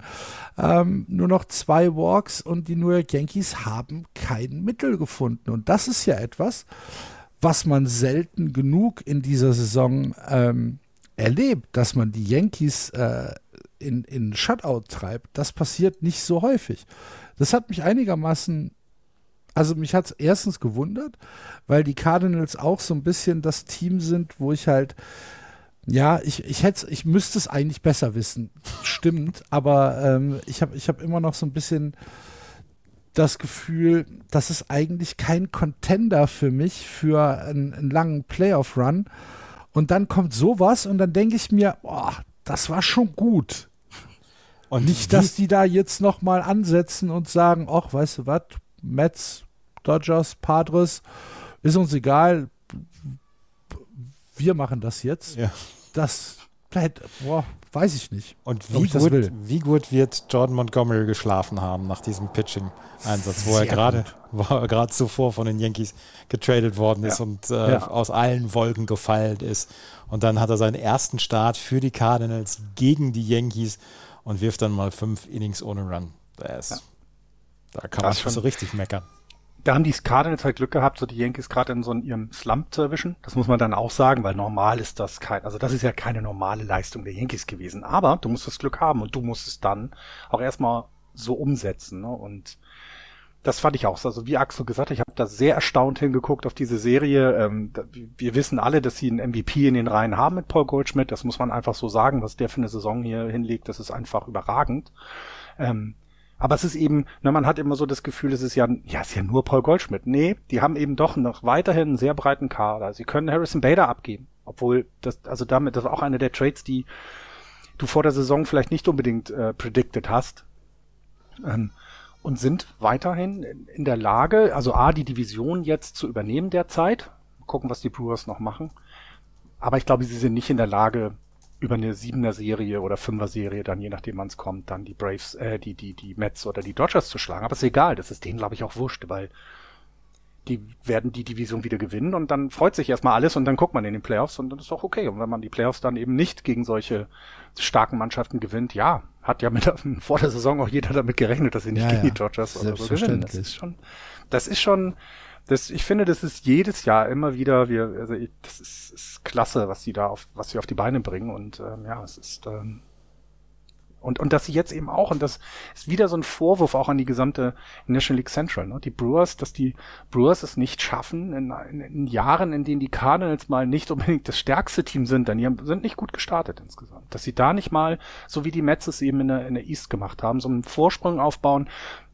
ähm, nur noch zwei Walks und die New York Yankees haben kein Mittel gefunden. Und das ist ja etwas, was man selten genug in dieser Saison ähm, erlebt, dass man die Yankees äh, in, in Shutout treibt. Das passiert nicht so häufig. Das hat mich einigermaßen, also mich hat es erstens gewundert, weil die Cardinals auch so ein bisschen das Team sind, wo ich halt, ja, ich, ich hätte ich müsste es eigentlich besser wissen. Stimmt, aber ähm, ich habe ich hab immer noch so ein bisschen das Gefühl, das ist eigentlich kein Contender für mich für einen, einen langen Playoff-Run. Und dann kommt sowas und dann denke ich mir, boah, das war schon gut. Und nicht, dass die da jetzt noch mal ansetzen und sagen, ach, weißt du was, Mets, Dodgers, Padres, ist uns egal, wir machen das jetzt. Ja. Das, boah, weiß ich nicht. Und wie gut, wie gut wird Jordan Montgomery geschlafen haben nach diesem Pitching-Einsatz, wo er gerade [laughs] gerade zuvor von den Yankees getradet worden ist ja. und äh, ja. aus allen Wolken gefallen ist. Und dann hat er seinen ersten Start für die Cardinals gegen die Yankees und wirft dann mal fünf Innings ohne Run. Das, ja. Da kann das man schon so richtig meckern da haben die Cardinals halt Glück gehabt, so die Yankees gerade in so in ihrem Slump zu erwischen. Das muss man dann auch sagen, weil normal ist das kein, also das ist ja keine normale Leistung der Yankees gewesen. Aber du musst das Glück haben und du musst es dann auch erstmal so umsetzen. Ne? Und das fand ich auch so. Also wie Axel gesagt ich habe da sehr erstaunt hingeguckt auf diese Serie. Ähm, wir wissen alle, dass sie einen MVP in den Reihen haben mit Paul Goldschmidt. Das muss man einfach so sagen, was der für eine Saison hier hinlegt. Das ist einfach überragend. Aber es ist eben, ne, man hat immer so das Gefühl, es ist ja, ja, es ist ja nur Paul Goldschmidt. Nee, die haben eben doch noch weiterhin einen sehr breiten Kader. Sie können Harrison Bader abgeben. Obwohl, das, also damit, das war auch eine der Trades, die du vor der Saison vielleicht nicht unbedingt äh, predicted hast. Ähm, und sind weiterhin in der Lage, also A, die Division jetzt zu übernehmen derzeit. Gucken, was die Brewers noch machen. Aber ich glaube, sie sind nicht in der Lage, über eine siebener Serie oder fünfer Serie, dann je nachdem wann es kommt, dann die Braves, äh, die, die, die Mets oder die Dodgers zu schlagen. Aber ist egal, das ist denen, glaube ich, auch wurscht, weil die werden die Division wieder gewinnen und dann freut sich erstmal alles und dann guckt man in den Playoffs und dann ist auch okay. Und wenn man die Playoffs dann eben nicht gegen solche starken Mannschaften gewinnt, ja, hat ja mit, [laughs] vor der Saison auch jeder damit gerechnet, dass sie nicht ja, gegen ja. die Dodgers oder so gewinnen. Das ist schon, das ist schon, das, ich finde, das ist jedes Jahr immer wieder, wir, also ich, das ist, ist klasse, was sie da auf, was sie auf die Beine bringen und ähm, ja, es ist ähm, und und dass sie jetzt eben auch und das ist wieder so ein Vorwurf auch an die gesamte National League Central, ne? Die Brewers, dass die Brewers es nicht schaffen in, in, in Jahren, in denen die Cardinals mal nicht unbedingt das stärkste Team sind, denn die haben, sind nicht gut gestartet insgesamt, dass sie da nicht mal so wie die Mets es eben in der, in der East gemacht haben, so einen Vorsprung aufbauen,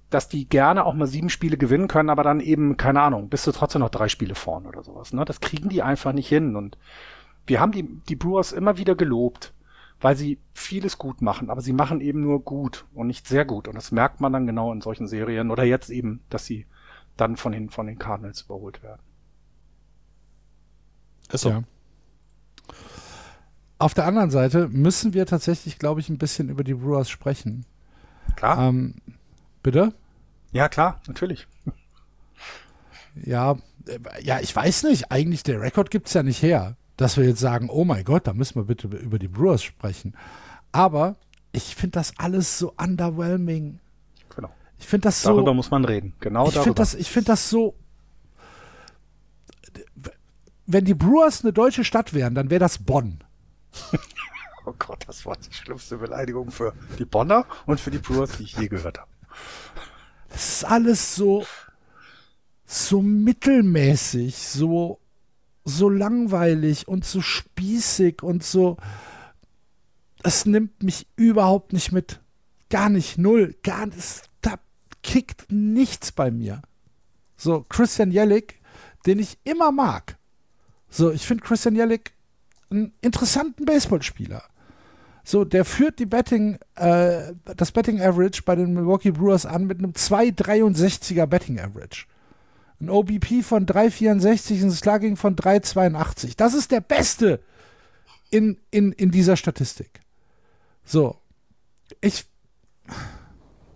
dass die gerne auch mal sieben Spiele gewinnen können, aber dann eben, keine Ahnung, bist du trotzdem noch drei Spiele vorn oder sowas. Ne? Das kriegen die einfach nicht hin. Und wir haben die, die Brewers immer wieder gelobt, weil sie vieles gut machen, aber sie machen eben nur gut und nicht sehr gut. Und das merkt man dann genau in solchen Serien oder jetzt eben, dass sie dann von den, von den Cardinals überholt werden. Ist so. Ja. Auf der anderen Seite müssen wir tatsächlich, glaube ich, ein bisschen über die Brewers sprechen. Klar. Ähm, Bitte? Ja, klar, natürlich. Ja, ja, ich weiß nicht. Eigentlich, der Rekord gibt es ja nicht her, dass wir jetzt sagen, oh mein Gott, da müssen wir bitte über die Brewers sprechen. Aber ich finde das alles so underwhelming. Genau. Ich finde das so. Darüber muss man reden. Genau ich darüber. Find das, ich finde das so. Wenn die Brewers eine deutsche Stadt wären, dann wäre das Bonn. [laughs] oh Gott, das war die schlimmste Beleidigung für die Bonner und für die Brewers, die ich je gehört habe. Das ist alles so, so mittelmäßig, so, so langweilig und so spießig und so. Es nimmt mich überhaupt nicht mit. Gar nicht, null, gar nicht. Da kickt nichts bei mir. So, Christian Jellick, den ich immer mag. So, ich finde Christian Jellick einen interessanten Baseballspieler. So, der führt die Betting, äh, das Betting Average bei den Milwaukee Brewers an mit einem 2,63er Betting Average. ein OBP von 3,64, ein Slugging von 3,82. Das ist der Beste in, in, in dieser Statistik. So. Ich.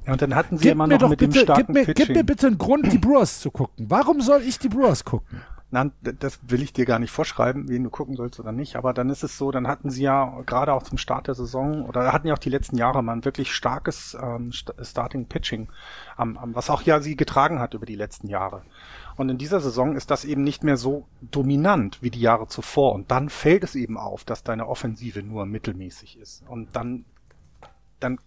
Ja, und dann hatten sie immer noch mit bitte, dem starken gib mir, Pitching. Gib mir bitte einen Grund, die Brewers zu gucken. Warum soll ich die Brewers gucken? Nein, das will ich dir gar nicht vorschreiben, wen du gucken sollst oder nicht. Aber dann ist es so, dann hatten sie ja gerade auch zum Start der Saison oder hatten ja auch die letzten Jahre mal ein wirklich starkes ähm, Starting Pitching, am, am, was auch ja sie getragen hat über die letzten Jahre. Und in dieser Saison ist das eben nicht mehr so dominant wie die Jahre zuvor. Und dann fällt es eben auf, dass deine Offensive nur mittelmäßig ist. Und dann, dann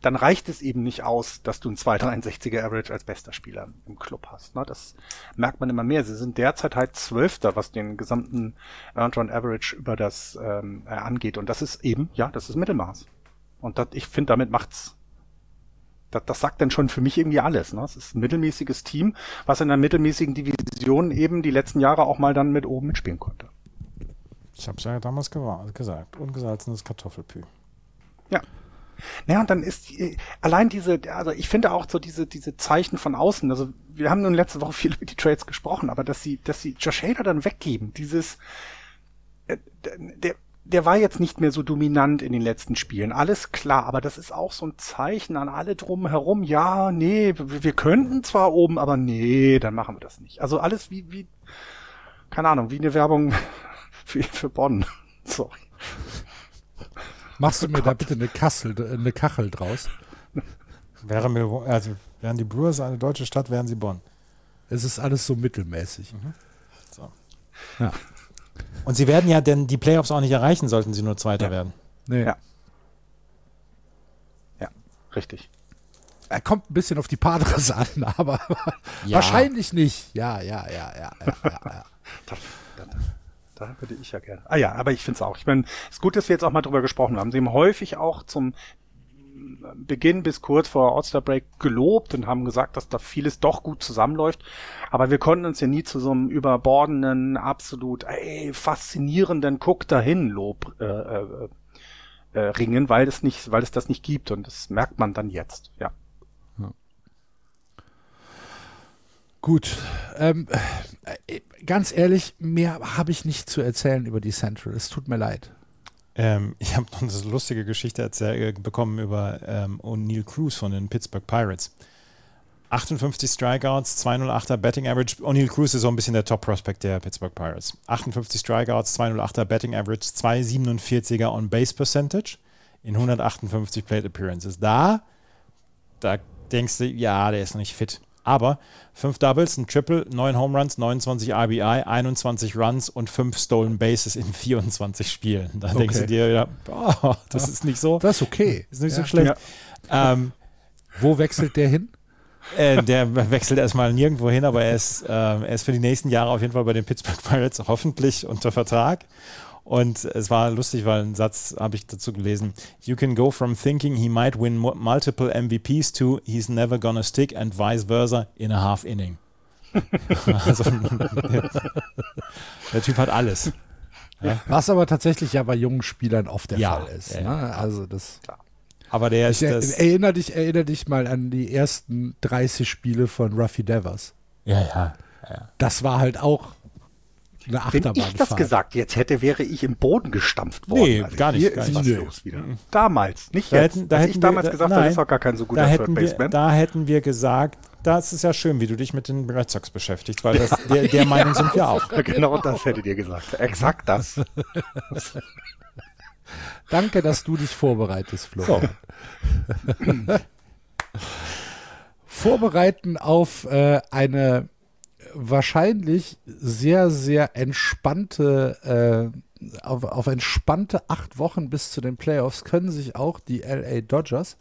dann reicht es eben nicht aus, dass du einen 263er Average als bester Spieler im Club hast. Ne? Das merkt man immer mehr. Sie sind derzeit halt Zwölfter, was den gesamten Earned Run Average über das ähm, äh, angeht. Und das ist eben, ja, das ist Mittelmaß. Und das, ich finde, damit macht's das, das sagt dann schon für mich irgendwie alles. Ne? Es ist ein mittelmäßiges Team, was in einer mittelmäßigen Division eben die letzten Jahre auch mal dann mit oben mitspielen konnte. Ich habe es ja damals gesagt. Ungesalzenes Kartoffelpü. Ja. Naja, und dann ist die, allein diese, also ich finde auch so diese, diese Zeichen von außen, also wir haben nun letzte Woche [laughs] viel über die Trades gesprochen, aber dass sie, dass sie Josh Hader dann weggeben, dieses, äh, der, der war jetzt nicht mehr so dominant in den letzten Spielen, alles klar, aber das ist auch so ein Zeichen an alle drumherum, ja, nee, wir, wir könnten zwar oben, aber nee, dann machen wir das nicht. Also alles wie, wie, keine Ahnung, wie eine Werbung [laughs] für, für Bonn. [laughs] Sorry. Machst du mir oh da bitte eine, Kassel, eine Kachel draus? Wäre mir, also wären die Brewers eine deutsche Stadt, wären sie Bonn. Es ist alles so mittelmäßig. Mhm. So. Ja. Und sie werden ja denn die Playoffs auch nicht erreichen, sollten sie nur Zweiter ja. werden. Nee. Ja. Ja, richtig. Er kommt ein bisschen auf die Padres an, [laughs] aber ja. wahrscheinlich nicht. Ja, ja, ja, ja, ja, ja. [laughs] da würde ich ja gerne. Ah ja, aber ich finde es auch. Ich meine, es ist gut, dass wir jetzt auch mal drüber gesprochen haben. Sie haben häufig auch zum Beginn bis kurz vor All-Star Break gelobt und haben gesagt, dass da vieles doch gut zusammenläuft. Aber wir konnten uns ja nie zu so einem überbordenden, absolut ey, faszinierenden Guck dahin Lob äh, äh, äh, ringen, weil es nicht, weil es das nicht gibt und das merkt man dann jetzt. Ja. Gut. Ähm, äh, ganz ehrlich, mehr habe ich nicht zu erzählen über die Central. Es tut mir leid. Ähm, [laughs] ich habe noch eine lustige Geschichte erzähl- bekommen über ähm, O'Neill Cruz von den Pittsburgh Pirates. 58 Strikeouts, 208er Betting Average. O'Neill Cruz ist so ein bisschen der Top-Prospect der Pittsburgh Pirates. 58 Strikeouts, 208er Betting Average, 247er On-Base Percentage in 158 Plate Appearances. Da, da denkst du, ja, der ist noch nicht fit. Aber fünf Doubles, ein Triple, neun Home Runs, 29 RBI, 21 Runs und fünf Stolen Bases in [laughs] 24 Spielen. Da okay. denkst du dir wieder, oh, das ist nicht so. Das ist okay. Ist nicht ja. so schlecht. Ja. Ähm, Wo wechselt der hin? Äh, der wechselt erstmal nirgendwo hin, aber er ist, äh, er ist für die nächsten Jahre auf jeden Fall bei den Pittsburgh Pirates hoffentlich unter Vertrag. Und es war lustig, weil ein Satz habe ich dazu gelesen. You can go from thinking he might win multiple MVPs to he's never gonna stick and vice versa in a half inning. [laughs] also, der Typ hat alles. Ja. Was aber tatsächlich ja bei jungen Spielern oft der ja, Fall ist. Ja, ne? Also das. Aber der ist ich das. Erinner dich, erinner dich mal an die ersten 30 Spiele von Ruffy Devers. Ja. ja. Das war halt auch eine Wenn ich das gesagt jetzt hätte, wäre ich im Boden gestampft worden. Nee, also gar nicht. Hier gar ist nicht. was Nee. los wieder. Damals, nicht Da jetzt. hätten- da Als hätten ich damals wir- gesagt da- habe, nein. ist doch gar kein so guter Da Third hätten, wir, Baseman. da hätten wir gesagt, das ist ja schön, wie du dich mit den Red Sox beschäftigst, weil das, der, der [laughs] Meinung sind wir auch. [laughs] genau das hättet ihr gesagt. Exakt das. [laughs] Danke, dass du dich vorbereitest, Flo. So. Vorbereiten auf äh, eine wahrscheinlich sehr, sehr entspannte, äh, auf, auf entspannte acht Wochen bis zu den Playoffs können sich auch die LA Dodgers,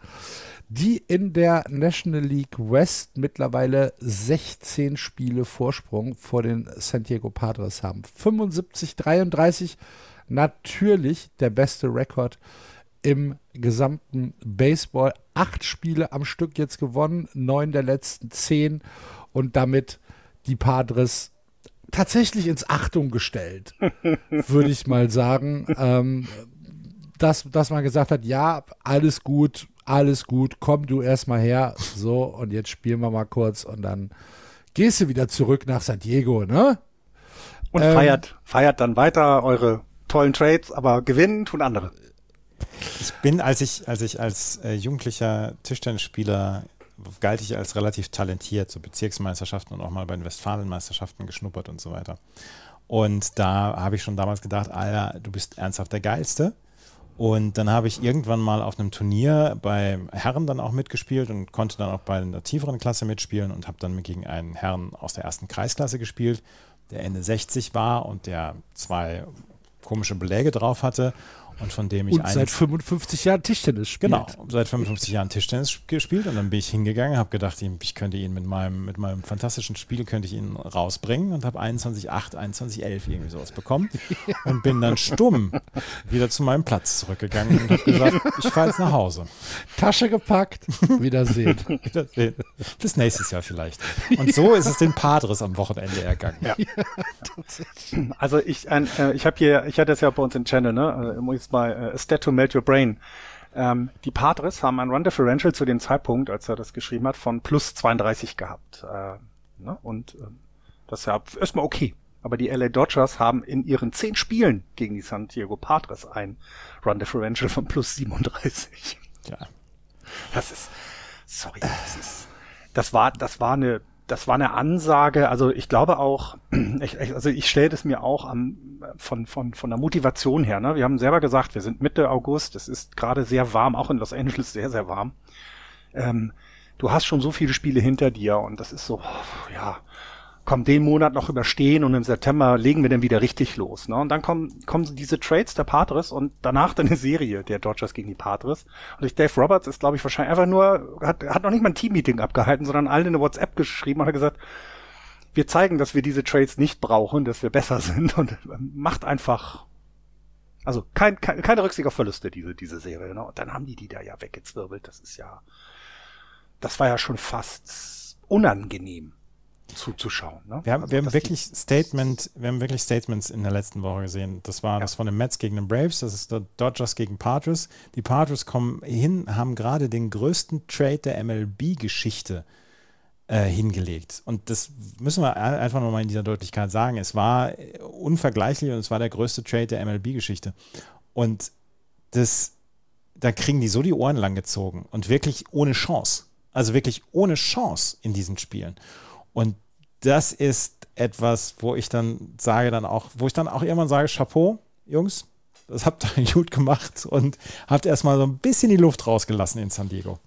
die in der National League West mittlerweile 16 Spiele Vorsprung vor den San Diego Padres haben. 75, 33, natürlich der beste Rekord im gesamten Baseball. Acht Spiele am Stück jetzt gewonnen, neun der letzten zehn und damit die Padres tatsächlich ins Achtung gestellt, würde ich mal sagen. Ähm, dass, dass man gesagt hat, ja, alles gut, alles gut, komm du erstmal her, so und jetzt spielen wir mal kurz und dann gehst du wieder zurück nach San Diego, ne? Und ähm, feiert, feiert dann weiter eure tollen Trades, aber gewinnen tun andere. Ich bin, als ich, als ich als äh, jugendlicher Tischtennisspieler galt ich als relativ talentiert, so Bezirksmeisterschaften und auch mal bei den Westfalenmeisterschaften geschnuppert und so weiter. Und da habe ich schon damals gedacht, Alter, du bist ernsthaft der Geilste. Und dann habe ich irgendwann mal auf einem Turnier bei Herren dann auch mitgespielt und konnte dann auch bei einer tieferen Klasse mitspielen und habe dann gegen einen Herrn aus der ersten Kreisklasse gespielt, der Ende 60 war und der zwei komische Beläge drauf hatte und von dem ich und seit 55 Jahren Tischtennis spielt. Genau, seit 55 Jahren Tischtennis gespielt und dann bin ich hingegangen, habe gedacht, ich könnte ihn mit meinem mit meinem fantastischen Spiel könnte ich ihn rausbringen und habe 21,8, 21,11 irgendwie sowas bekommen [laughs] und bin dann stumm wieder zu meinem Platz zurückgegangen und habe gesagt, ich fahre jetzt nach Hause. Tasche gepackt, Wiedersehen. [laughs] Wiedersehen. Bis nächstes Jahr vielleicht. Und so ist es den Padres am Wochenende ergangen. Ja. [laughs] also ich ein, äh, ich habe hier, ich hatte das ja bei uns im Channel, ne? Also, bei äh, A Stat to Melt Your Brain. Ähm, die Padres haben ein Run Differential zu dem Zeitpunkt, als er das geschrieben hat, von plus 32 gehabt. Äh, ne? Und äh, das ist ja erstmal okay. Aber die LA Dodgers haben in ihren zehn Spielen gegen die San Diego Padres ein Run Differential von plus 37. Ja. Das ist, sorry, das ist, das war, das war eine das war eine Ansage, also ich glaube auch, [clears throat] ich, also ich stelle das mir auch am, von, von, von der Motivation her, ne? Wir haben selber gesagt, wir sind Mitte August, es ist gerade sehr warm, auch in Los Angeles sehr, sehr warm. Ähm, du hast schon so viele Spiele hinter dir und das ist so, ja, komm, den Monat noch überstehen und im September legen wir dann wieder richtig los. Ne? Und dann kommen, kommen diese Trades der Padres und danach dann eine Serie der Dodgers gegen die Padres. Und ich, Dave Roberts ist, glaube ich, wahrscheinlich einfach nur, hat, hat noch nicht mal ein Team-Meeting abgehalten, sondern allen eine WhatsApp geschrieben und hat gesagt, wir zeigen, dass wir diese Trades nicht brauchen, dass wir besser [laughs] sind und macht einfach also kein, kein, keine Rücksicht auf Verluste, diese, diese Serie. Ne? Und dann haben die die da ja weggezwirbelt. Das ist ja, das war ja schon fast unangenehm zuzuschauen. Ne? Wir haben, also, wir haben wirklich Statement, wir haben wirklich Statements in der letzten Woche gesehen. Das war ja. das von den Mets gegen den Braves, das ist der Dodgers gegen Padres. Die Padres kommen hin, haben gerade den größten Trade der MLB-Geschichte äh, hingelegt. Und das müssen wir einfach nochmal in dieser Deutlichkeit sagen. Es war unvergleichlich und es war der größte Trade der MLB-Geschichte. Und das, da kriegen die so die Ohren lang gezogen und wirklich ohne Chance. Also wirklich ohne Chance in diesen Spielen. Und das ist etwas, wo ich dann sage dann auch, wo ich dann auch irgendwann sage, Chapeau, Jungs, das habt ihr [laughs] gut gemacht und habt erstmal so ein bisschen die Luft rausgelassen in San Diego.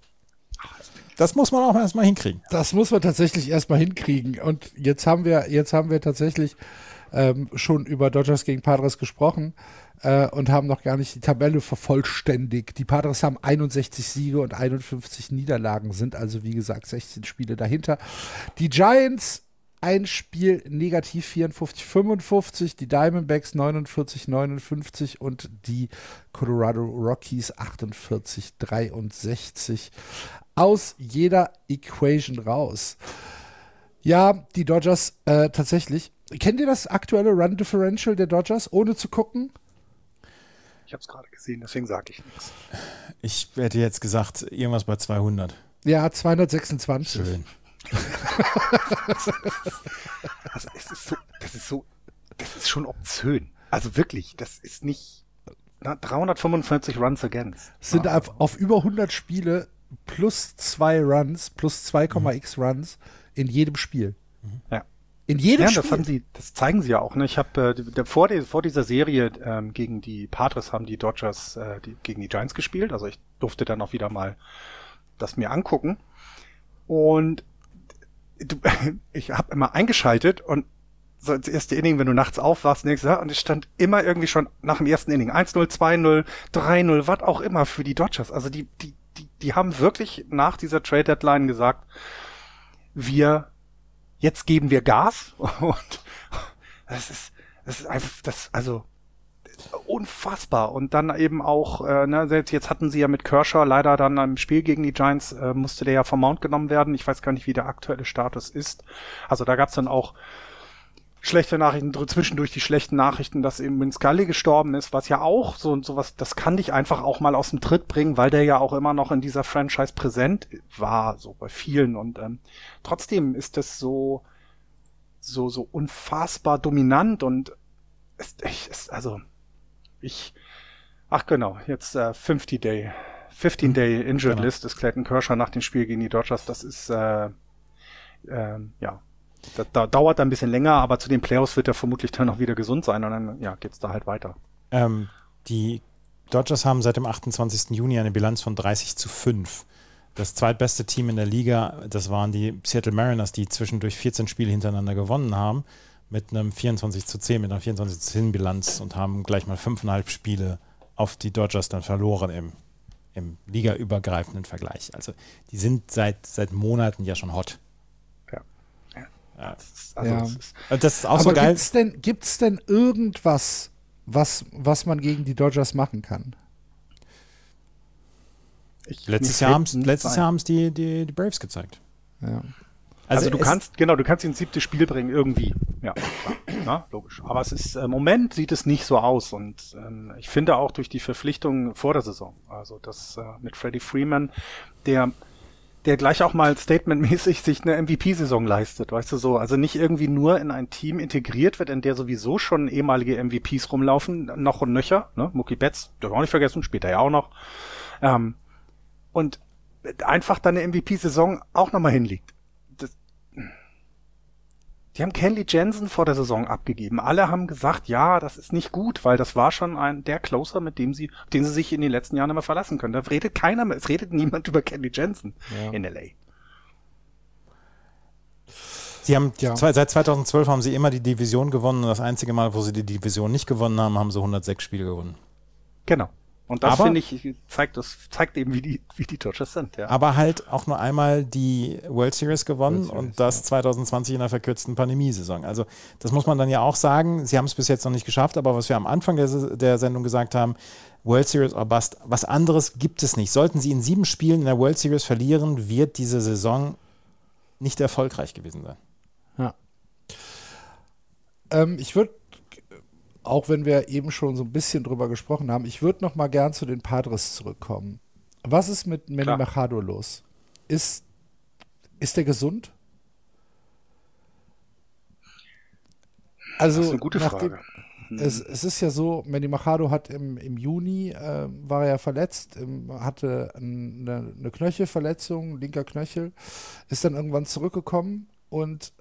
Das muss man auch erstmal hinkriegen. Das muss man tatsächlich erstmal hinkriegen. Und jetzt haben wir, jetzt haben wir tatsächlich ähm, schon über Dodgers gegen Padres gesprochen äh, und haben noch gar nicht die Tabelle vervollständigt. Die Padres haben 61 Siege und 51 Niederlagen, sind also wie gesagt 16 Spiele dahinter. Die Giants ein Spiel negativ 54, 55, die Diamondbacks 49, 59 und die Colorado Rockies 48, 63 aus jeder Equation raus. Ja, die Dodgers äh, tatsächlich. Kennt ihr das aktuelle Run Differential der Dodgers, ohne zu gucken? Ich habe es gerade gesehen, deswegen sage ich nichts. Ich hätte jetzt gesagt, irgendwas bei 200. Ja, 226. Schön. [laughs] also es ist so, das ist so, das ist schon obszön. Also wirklich, das ist nicht na, 345 Runs against. Es sind auf, auf, über 100 Spiele plus zwei Runs, plus 2,x mhm. Runs in jedem Spiel. Ja. In jedem ja, Spiel. das haben sie, das zeigen sie ja auch. Ne? Ich habe äh, vor, die, vor dieser Serie ähm, gegen die Padres haben die Dodgers äh, die, gegen die Giants gespielt. Also ich durfte dann auch wieder mal das mir angucken. Und du, [laughs] ich habe immer eingeschaltet und so das erste Inning, wenn du nachts aufwachst, denkst, ja, und es stand immer irgendwie schon nach dem ersten Inning 1-0, 2-0, 3-0, was auch immer für die Dodgers. Also die, die, die, die haben wirklich nach dieser Trade Deadline gesagt, wir jetzt geben wir Gas [laughs] und das ist, das ist einfach, das, also unfassbar. Und dann eben auch, äh, ne, jetzt hatten sie ja mit Kershaw leider dann im Spiel gegen die Giants, äh, musste der ja vom Mount genommen werden. Ich weiß gar nicht, wie der aktuelle Status ist. Also da gab's dann auch schlechte Nachrichten, zwischendurch die schlechten Nachrichten, dass eben Vin Scully gestorben ist, was ja auch so und sowas, das kann dich einfach auch mal aus dem Tritt bringen, weil der ja auch immer noch in dieser Franchise präsent war, so bei vielen und ähm, trotzdem ist das so, so, so unfassbar dominant und ich, es, also ich, ach genau, jetzt äh, 50 Day, 15 Day Injured genau. List ist Clayton Kershaw nach dem Spiel gegen die Dodgers. Das ist äh, äh, ja, da, da dauert ein bisschen länger, aber zu den Playoffs wird er vermutlich dann noch wieder gesund sein und dann ja geht's da halt weiter. Ähm, die Dodgers haben seit dem 28. Juni eine Bilanz von 30 zu 5. Das zweitbeste Team in der Liga, das waren die Seattle Mariners, die zwischendurch 14 Spiele hintereinander gewonnen haben, mit einem 24 zu 10, mit einer 24 zu 10 Bilanz und haben gleich mal fünfeinhalb Spiele auf die Dodgers dann verloren im, im ligaübergreifenden Vergleich. Also die sind seit, seit Monaten ja schon hot. Ja. Also ja. Das, ist, das ist auch Aber so geil. Gibt's denn, gibt's denn irgendwas, was, was man gegen die Dodgers machen kann? Ich, letztes Jahr haben es letztes Jahr haben's die, die, die Braves gezeigt. Ja. Also, also du kannst, genau, du kannst ihn ins siebte Spiel bringen, irgendwie. Ja, klar. Na, logisch. Aber es ist, im äh, Moment sieht es nicht so aus. Und ähm, ich finde auch durch die Verpflichtung vor der Saison, also das äh, mit Freddie Freeman, der der gleich auch mal statementmäßig sich eine MVP-Saison leistet, weißt du so. Also nicht irgendwie nur in ein Team integriert wird, in der sowieso schon ehemalige MVPs rumlaufen, noch und nöcher, ne? Mookie Betts, wir auch nicht vergessen, später ja auch noch. Ähm, und einfach dann eine MVP-Saison auch nochmal hinlegt. Die haben Kelly Jensen vor der Saison abgegeben. Alle haben gesagt, ja, das ist nicht gut, weil das war schon ein der Closer, mit dem sie, den sie sich in den letzten Jahren immer verlassen können. Da redet keiner mehr, es redet niemand [laughs] über Kelly Jensen ja. in LA. Sie haben ja. seit 2012 haben sie immer die Division gewonnen und das einzige Mal, wo sie die Division nicht gewonnen haben, haben sie 106 Spiele gewonnen. Genau. Und das finde ich, zeigt, das zeigt eben, wie die, wie die Dodgers sind, ja. Aber halt auch nur einmal die World Series gewonnen World Series, und das ja. 2020 in der verkürzten Pandemiesaison. Also, das muss man dann ja auch sagen. Sie haben es bis jetzt noch nicht geschafft, aber was wir am Anfang der, der Sendung gesagt haben, World Series or Bust, was anderes gibt es nicht. Sollten sie in sieben Spielen in der World Series verlieren, wird diese Saison nicht erfolgreich gewesen sein. Ja. Ähm, ich würde auch wenn wir eben schon so ein bisschen drüber gesprochen haben, ich würde noch mal gern zu den Padres zurückkommen. Was ist mit Manny Klar. Machado los? Ist, ist der gesund? Also, das ist eine gute Frage. Mhm. Es, es, ist ja so, Manny Machado hat im, im Juni, äh, war er ja verletzt, im, hatte eine, eine Knöchelverletzung, linker Knöchel, ist dann irgendwann zurückgekommen und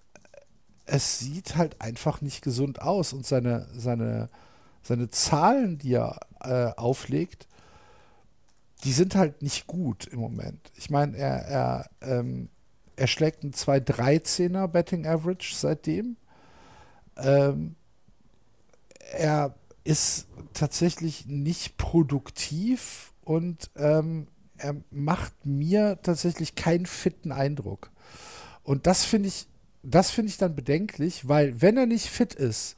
es sieht halt einfach nicht gesund aus und seine, seine, seine Zahlen, die er äh, auflegt, die sind halt nicht gut im Moment. Ich meine, er, er, ähm, er schlägt einen 2,13er Betting Average seitdem. Ähm, er ist tatsächlich nicht produktiv und ähm, er macht mir tatsächlich keinen fitten Eindruck. Und das finde ich das finde ich dann bedenklich, weil wenn er nicht fit ist,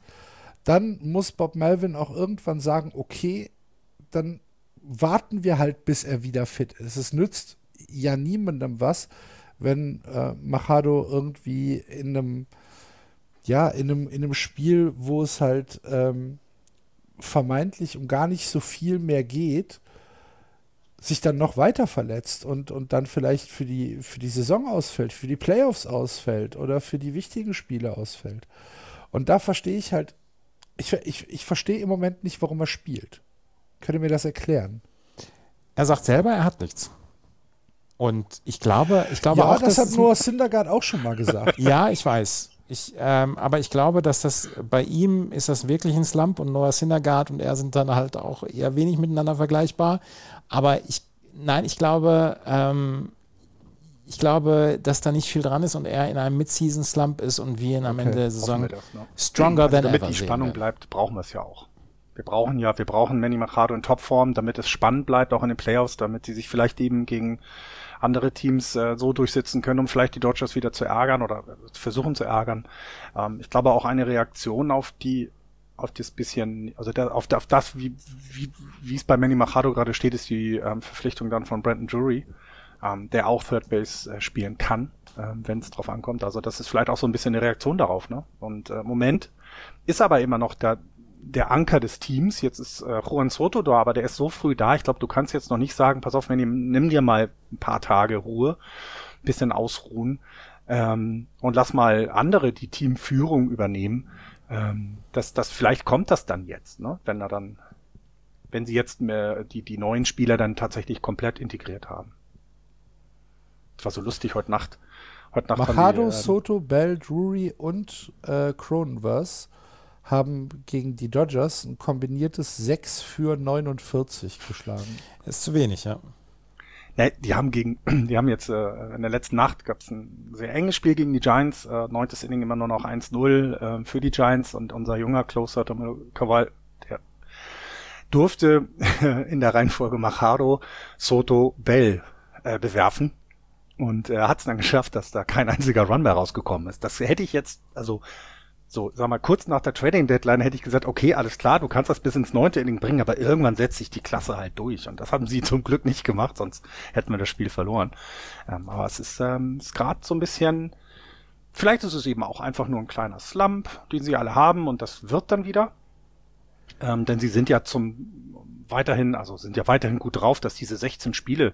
dann muss Bob Melvin auch irgendwann sagen, okay, dann warten wir halt, bis er wieder fit ist. Es nützt ja niemandem was, wenn äh, Machado irgendwie in einem, ja, in einem, in einem Spiel, wo es halt ähm, vermeintlich um gar nicht so viel mehr geht, sich dann noch weiter verletzt und, und dann vielleicht für die, für die Saison ausfällt, für die Playoffs ausfällt oder für die wichtigen Spiele ausfällt. Und da verstehe ich halt, ich, ich, ich verstehe im Moment nicht, warum er spielt. Könnt ihr mir das erklären? Er sagt selber, er hat nichts. Und ich glaube, ich glaube ja, auch, das hat Noah Syndergaard auch schon mal gesagt. [laughs] ja, ich weiß. Ich, ähm, aber ich glaube, dass das bei ihm ist das wirklich ein Slump und Noah Syndergaard und er sind dann halt auch eher wenig miteinander vergleichbar. Aber ich, nein, ich glaube, ähm, ich glaube, dass da nicht viel dran ist und er in einem Mid-Season-Slump ist und wir ihn am okay. Ende der Saison das, ne? stronger also than damit ever Damit die Spannung bleibt, brauchen wir es ja auch. Wir brauchen ja, wir brauchen Manny Machado in Topform, damit es spannend bleibt, auch in den Playoffs, damit sie sich vielleicht eben gegen andere Teams äh, so durchsetzen können, um vielleicht die Dodgers wieder zu ärgern oder versuchen zu ärgern. Ähm, ich glaube auch eine Reaktion auf die auf das bisschen, also der, auf, auf das, wie, wie, wie es bei Manny Machado gerade steht, ist die ähm, Verpflichtung dann von Brandon Jury, ähm, der auch Third Base äh, spielen kann, ähm, wenn es drauf ankommt. Also das ist vielleicht auch so ein bisschen eine Reaktion darauf. Ne? Und äh, Moment ist aber immer noch der, der Anker des Teams. Jetzt ist äh, Juan Soto da, aber der ist so früh da. Ich glaube, du kannst jetzt noch nicht sagen, pass auf, Manny, nimm dir mal ein paar Tage Ruhe, bisschen ausruhen. ähm, und lass mal andere die Teamführung übernehmen. Ähm, das, das, vielleicht kommt das dann jetzt, ne? wenn er dann, wenn sie jetzt mehr die, die neuen Spieler dann tatsächlich komplett integriert haben. Das war so lustig heute Nacht. Heute Nacht Machado, die, äh, Soto, Bell, Drury und äh, Cronenverse haben gegen die Dodgers ein kombiniertes 6 für 49 geschlagen. Ist zu wenig, ja. Ne, die haben gegen, [clears throat] die haben jetzt äh, in der letzten Nacht gab es ein sehr enges Spiel gegen die Giants, äh, neuntes Inning immer nur noch 1-0 äh, für die Giants und unser junger Closer Kaval, der durfte [laughs] in der Reihenfolge Machado, Soto, Bell äh, bewerfen. Und er hat es dann geschafft, dass da kein einziger Run mehr rausgekommen ist. Das hätte ich jetzt, also so, sag mal, kurz nach der Trading Deadline hätte ich gesagt, okay, alles klar, du kannst das bis ins neunte Inning bringen, aber irgendwann setzt sich die Klasse halt durch. Und das haben sie [laughs] zum Glück nicht gemacht, sonst hätten wir das Spiel verloren. Ähm, aber es ist, ähm, ist gerade so ein bisschen, vielleicht ist es eben auch einfach nur ein kleiner Slump, den sie alle haben und das wird dann wieder. Ähm, denn sie sind ja zum weiterhin, also sind ja weiterhin gut drauf, dass diese 16 Spiele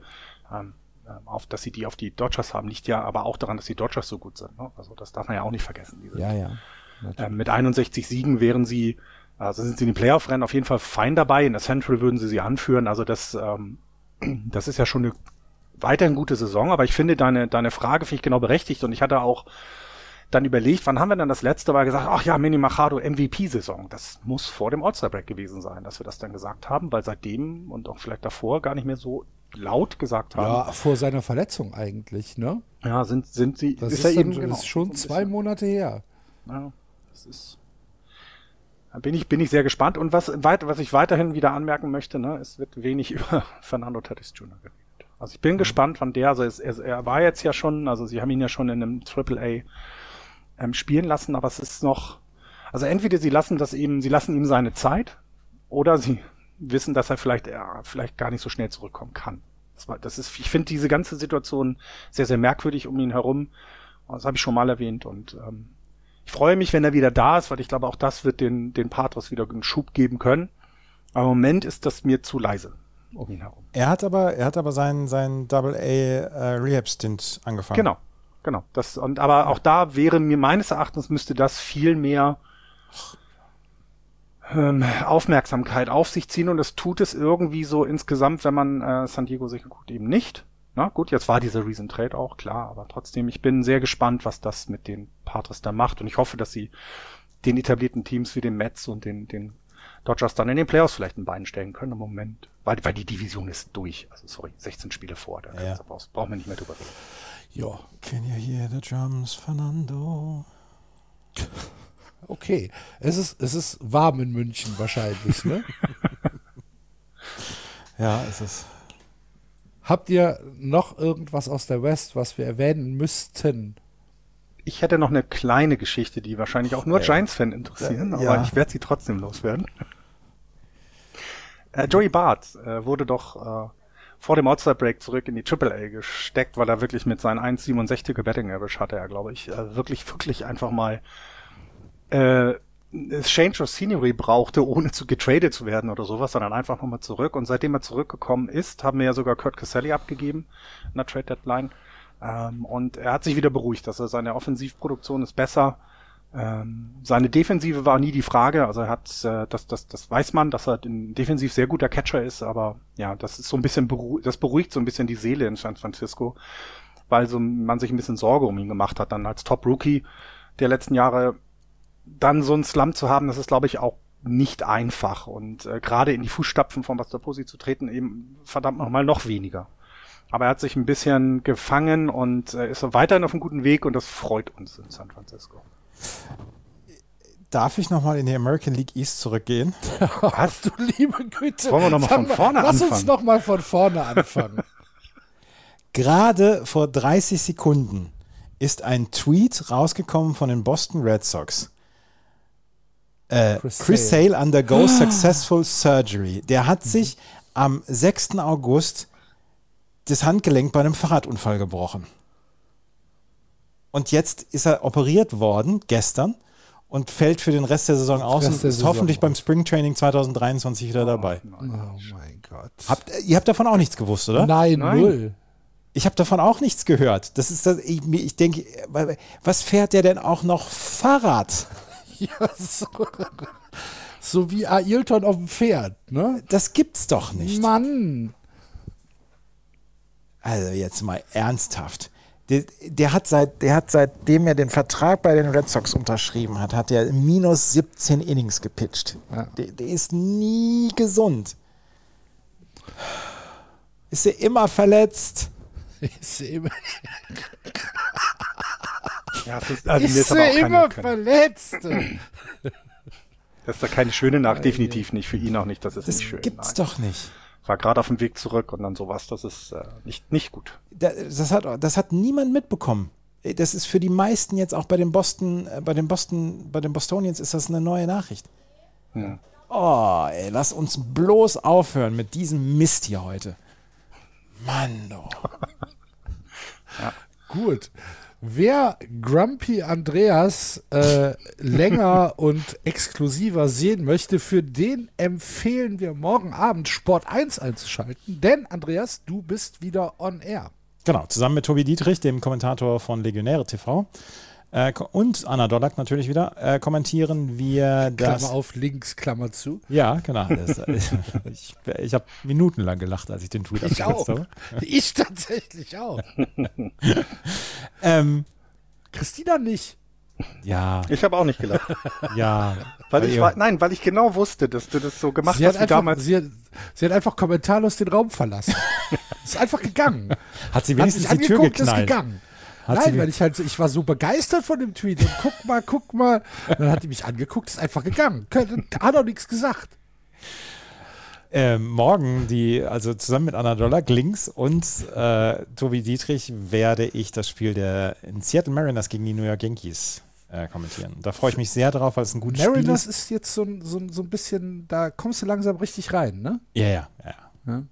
ähm, ähm, auf, dass sie die auf die Dodgers haben, liegt ja aber auch daran, dass die Dodgers so gut sind. Ne? Also das darf man ja auch nicht vergessen. Ja, ja. Ähm, mit 61 Siegen wären sie, also sind sie in den Playoff-Rennen auf jeden Fall fein dabei. In der Central würden sie sie anführen. Also das, ähm, [clears throat] das ist ja schon eine weiterhin gute Saison. Aber ich finde deine, deine Frage finde ich genau berechtigt. Und ich hatte auch dann überlegt, wann haben wir denn das letzte Mal gesagt, ach ja, Mini Machado MVP-Saison. Das muss vor dem All-Star-Break gewesen sein, dass wir das dann gesagt haben, weil seitdem und auch vielleicht davor gar nicht mehr so laut gesagt haben. Ja, vor seiner Verletzung eigentlich, ne? Ja, sind, sind sie, das ist, ist, ja eben, genau, ist schon so zwei Monate her. Ja. Das ist. Da bin ich, bin ich sehr gespannt. Und was, weit, was ich weiterhin wieder anmerken möchte, ne, es wird wenig [laughs] über Fernando Tatis Jr. geredet. Also ich bin mhm. gespannt, wann der, also es, er, er war jetzt ja schon, also sie haben ihn ja schon in einem Triple A ähm, spielen lassen, aber es ist noch, also entweder sie lassen das eben, sie lassen ihm seine Zeit, oder sie [laughs] wissen, dass er vielleicht, ja, vielleicht gar nicht so schnell zurückkommen kann. Das, war, das ist, ich finde diese ganze Situation sehr, sehr merkwürdig um ihn herum. Das habe ich schon mal erwähnt und ähm, ich freue mich, wenn er wieder da ist, weil ich glaube, auch das wird den, den Patros wieder einen Schub geben können. Aber im Moment ist das mir zu leise um ihn herum. Er hat aber, er hat aber seinen, seinen Double A äh, Rehab Stint angefangen. Genau, genau. Das, und, aber auch da wäre mir meines Erachtens müsste das viel mehr ähm, Aufmerksamkeit auf sich ziehen und es tut es irgendwie so insgesamt, wenn man äh, San Diego sich guckt, eben nicht. Na gut, jetzt war dieser Reason Trade auch klar, aber trotzdem, ich bin sehr gespannt, was das mit den Patres da macht und ich hoffe, dass sie den etablierten Teams wie den Mets und den, den Dodgers dann in den Playoffs vielleicht ein Bein stellen können im Moment, weil, weil die Division ist durch. Also sorry, 16 Spiele vor, da ja. brauchst, brauchen wir nicht mehr drüber reden. Ja. Can you hear the drums, Fernando? Okay, es ist, es ist warm in München wahrscheinlich, ne? [laughs] ja, es ist. Habt ihr noch irgendwas aus der West, was wir erwähnen müssten? Ich hätte noch eine kleine Geschichte, die wahrscheinlich auch nur äh, Giants-Fan interessieren, ja. aber ich werde sie trotzdem loswerden. äh, Joey Bart äh, wurde doch äh, vor dem All-Star-Break zurück in die Triple-A gesteckt, weil er wirklich mit seinen 1,67er Betting Average hatte er, glaube ich, äh, wirklich, wirklich einfach mal äh, Change of Scenery brauchte, ohne zu getradet zu werden oder sowas, sondern einfach nochmal zurück. Und seitdem er zurückgekommen ist, haben wir ja sogar Kurt Caselli abgegeben in der Trade Deadline. Ähm, und er hat sich wieder beruhigt. Also seine Offensivproduktion ist besser. Ähm, seine Defensive war nie die Frage. Also er hat, äh, das, das, das weiß man, dass er defensiv sehr guter Catcher ist. Aber ja, das ist so ein bisschen, das beruhigt so ein bisschen die Seele in San Francisco, weil so man sich ein bisschen Sorge um ihn gemacht hat. Dann als Top Rookie der letzten Jahre dann so einen Slum zu haben, das ist, glaube ich, auch nicht einfach. Und äh, gerade in die Fußstapfen von Buster Posey zu treten, eben verdammt nochmal noch weniger. Aber er hat sich ein bisschen gefangen und äh, ist weiterhin auf einem guten Weg und das freut uns in San Francisco. Darf ich nochmal in die American League East zurückgehen? Was? [laughs] du liebe Güte. Wollen wir nochmal von vorne lass anfangen? Lass uns nochmal von vorne anfangen. [laughs] Gerade vor 30 Sekunden ist ein Tweet rausgekommen von den Boston Red Sox äh, Chris, Chris Sale. Sale undergoes successful surgery. Der hat sich am 6. August das Handgelenk bei einem Fahrradunfall gebrochen. Und jetzt ist er operiert worden, gestern, und fällt für den Rest der Saison aus und ist Saison hoffentlich beim Springtraining 2023 wieder dabei. Oh, mein Gott. Habt, ihr habt davon auch nichts gewusst, oder? Nein, Nein. null. Ich habe davon auch nichts gehört. Das ist das, ich, ich denke, was fährt der denn auch noch Fahrrad? [laughs] Ja, so, so wie Ailton auf dem Pferd, ne? Das gibt's doch nicht. Mann. Also jetzt mal ernsthaft. Der, der, hat seit, der hat seitdem er den Vertrag bei den Red Sox unterschrieben hat, hat er minus 17 Innings gepitcht. Ja. Der, der ist nie gesund. Ist er immer verletzt? [laughs] Ist sie immer, Ja, [laughs] das ist, also mir ist ist sie aber auch immer verletzt? das ist da keine schöne Nacht, definitiv nicht. Für ihn auch nicht, das ist Das nicht schön. gibt's nein. doch nicht. War gerade auf dem Weg zurück und dann sowas, das ist äh, nicht, nicht gut. Das, das, hat, das hat niemand mitbekommen. Das ist für die meisten jetzt auch bei den Boston, äh, bei den Boston, bei den Bostonians ist das eine neue Nachricht. Ja. Oh, ey, lass uns bloß aufhören mit diesem Mist hier heute. Mann, oh. [laughs] Gut. Wer Grumpy Andreas äh, länger [laughs] und exklusiver sehen möchte, für den empfehlen wir morgen Abend Sport 1 einzuschalten. Denn, Andreas, du bist wieder on air. Genau, zusammen mit Tobi Dietrich, dem Kommentator von Legionäre TV äh, und Anna Dollack natürlich wieder, äh, kommentieren wir das. Klammer auf, links, Klammer zu. Ja, genau. Das, ich ich habe minutenlang gelacht, als ich den Tweet Ich abgesetzt auch. habe. Ich tatsächlich auch. [laughs] Ähm, Christina nicht. ja, Ich habe auch nicht gelacht. ja. Weil ich war, nein, weil ich genau wusste, dass du das so gemacht Sie hat, hast wie einfach, damals. sie, hat, sie hat einfach kommentarlos den Raum verlassen. [laughs] ist einfach gegangen. hat sie Hat wenigstens mich die Tür angeguckt, ist geknallt. gegangen. Nein, weil ich halt, so- ich war so begeistert von dem Tweet. Und guck mal, guck mal. Und dann hat die mich angeguckt, ist einfach gegangen. Hat auch nichts gesagt. ähm, morgen die, also zusammen mit Anna Dollack links und äh, Tobi Dietrich werde ich das Spiel der Seattle Mariners gegen die New York Yankees äh, kommentieren. Da freue ich mich sehr drauf, weil es ein gutes Mariners Spiel ist. ist jetzt so, so, so ein bisschen, da kommst du langsam richtig rein, ne? Ja, ja, ja.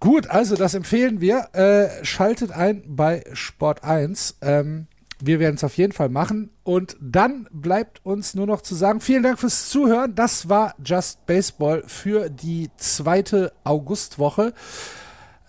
Gut, also das empfehlen wir. Äh, schaltet ein bei Sport 1. Ähm, wir werden es auf jeden Fall machen. Und dann bleibt uns nur noch zu sagen, vielen Dank fürs Zuhören. Das war Just Baseball für die zweite Augustwoche.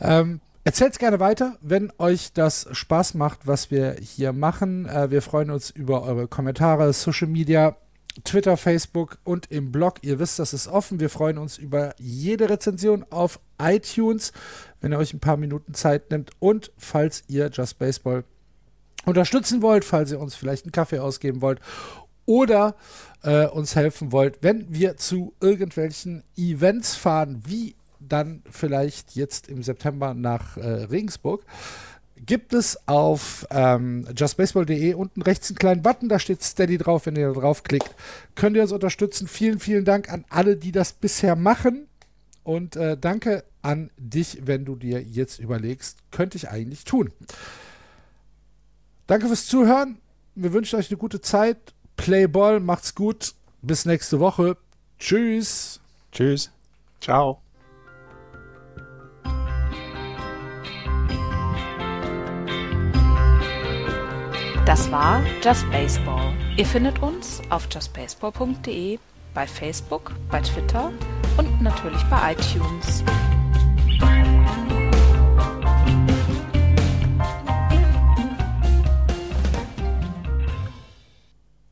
Ähm, Erzählt gerne weiter, wenn euch das Spaß macht, was wir hier machen. Äh, wir freuen uns über eure Kommentare, Social Media, Twitter, Facebook und im Blog. Ihr wisst, das ist offen. Wir freuen uns über jede Rezension auf iTunes, wenn ihr euch ein paar Minuten Zeit nimmt. Und falls ihr Just Baseball unterstützen wollt, falls ihr uns vielleicht einen Kaffee ausgeben wollt oder äh, uns helfen wollt, wenn wir zu irgendwelchen Events fahren, wie dann vielleicht jetzt im September nach äh, Regensburg, gibt es auf ähm, justbaseball.de unten rechts einen kleinen Button, da steht Steady drauf. Wenn ihr da draufklickt, könnt ihr uns unterstützen. Vielen, vielen Dank an alle, die das bisher machen. Und äh, danke an dich, wenn du dir jetzt überlegst, könnte ich eigentlich tun. Danke fürs Zuhören. Wir wünschen euch eine gute Zeit. Play Ball, macht's gut. Bis nächste Woche. Tschüss. Tschüss. Ciao. Das war Just Baseball. Ihr findet uns auf justbaseball.de, bei Facebook, bei Twitter und natürlich bei iTunes.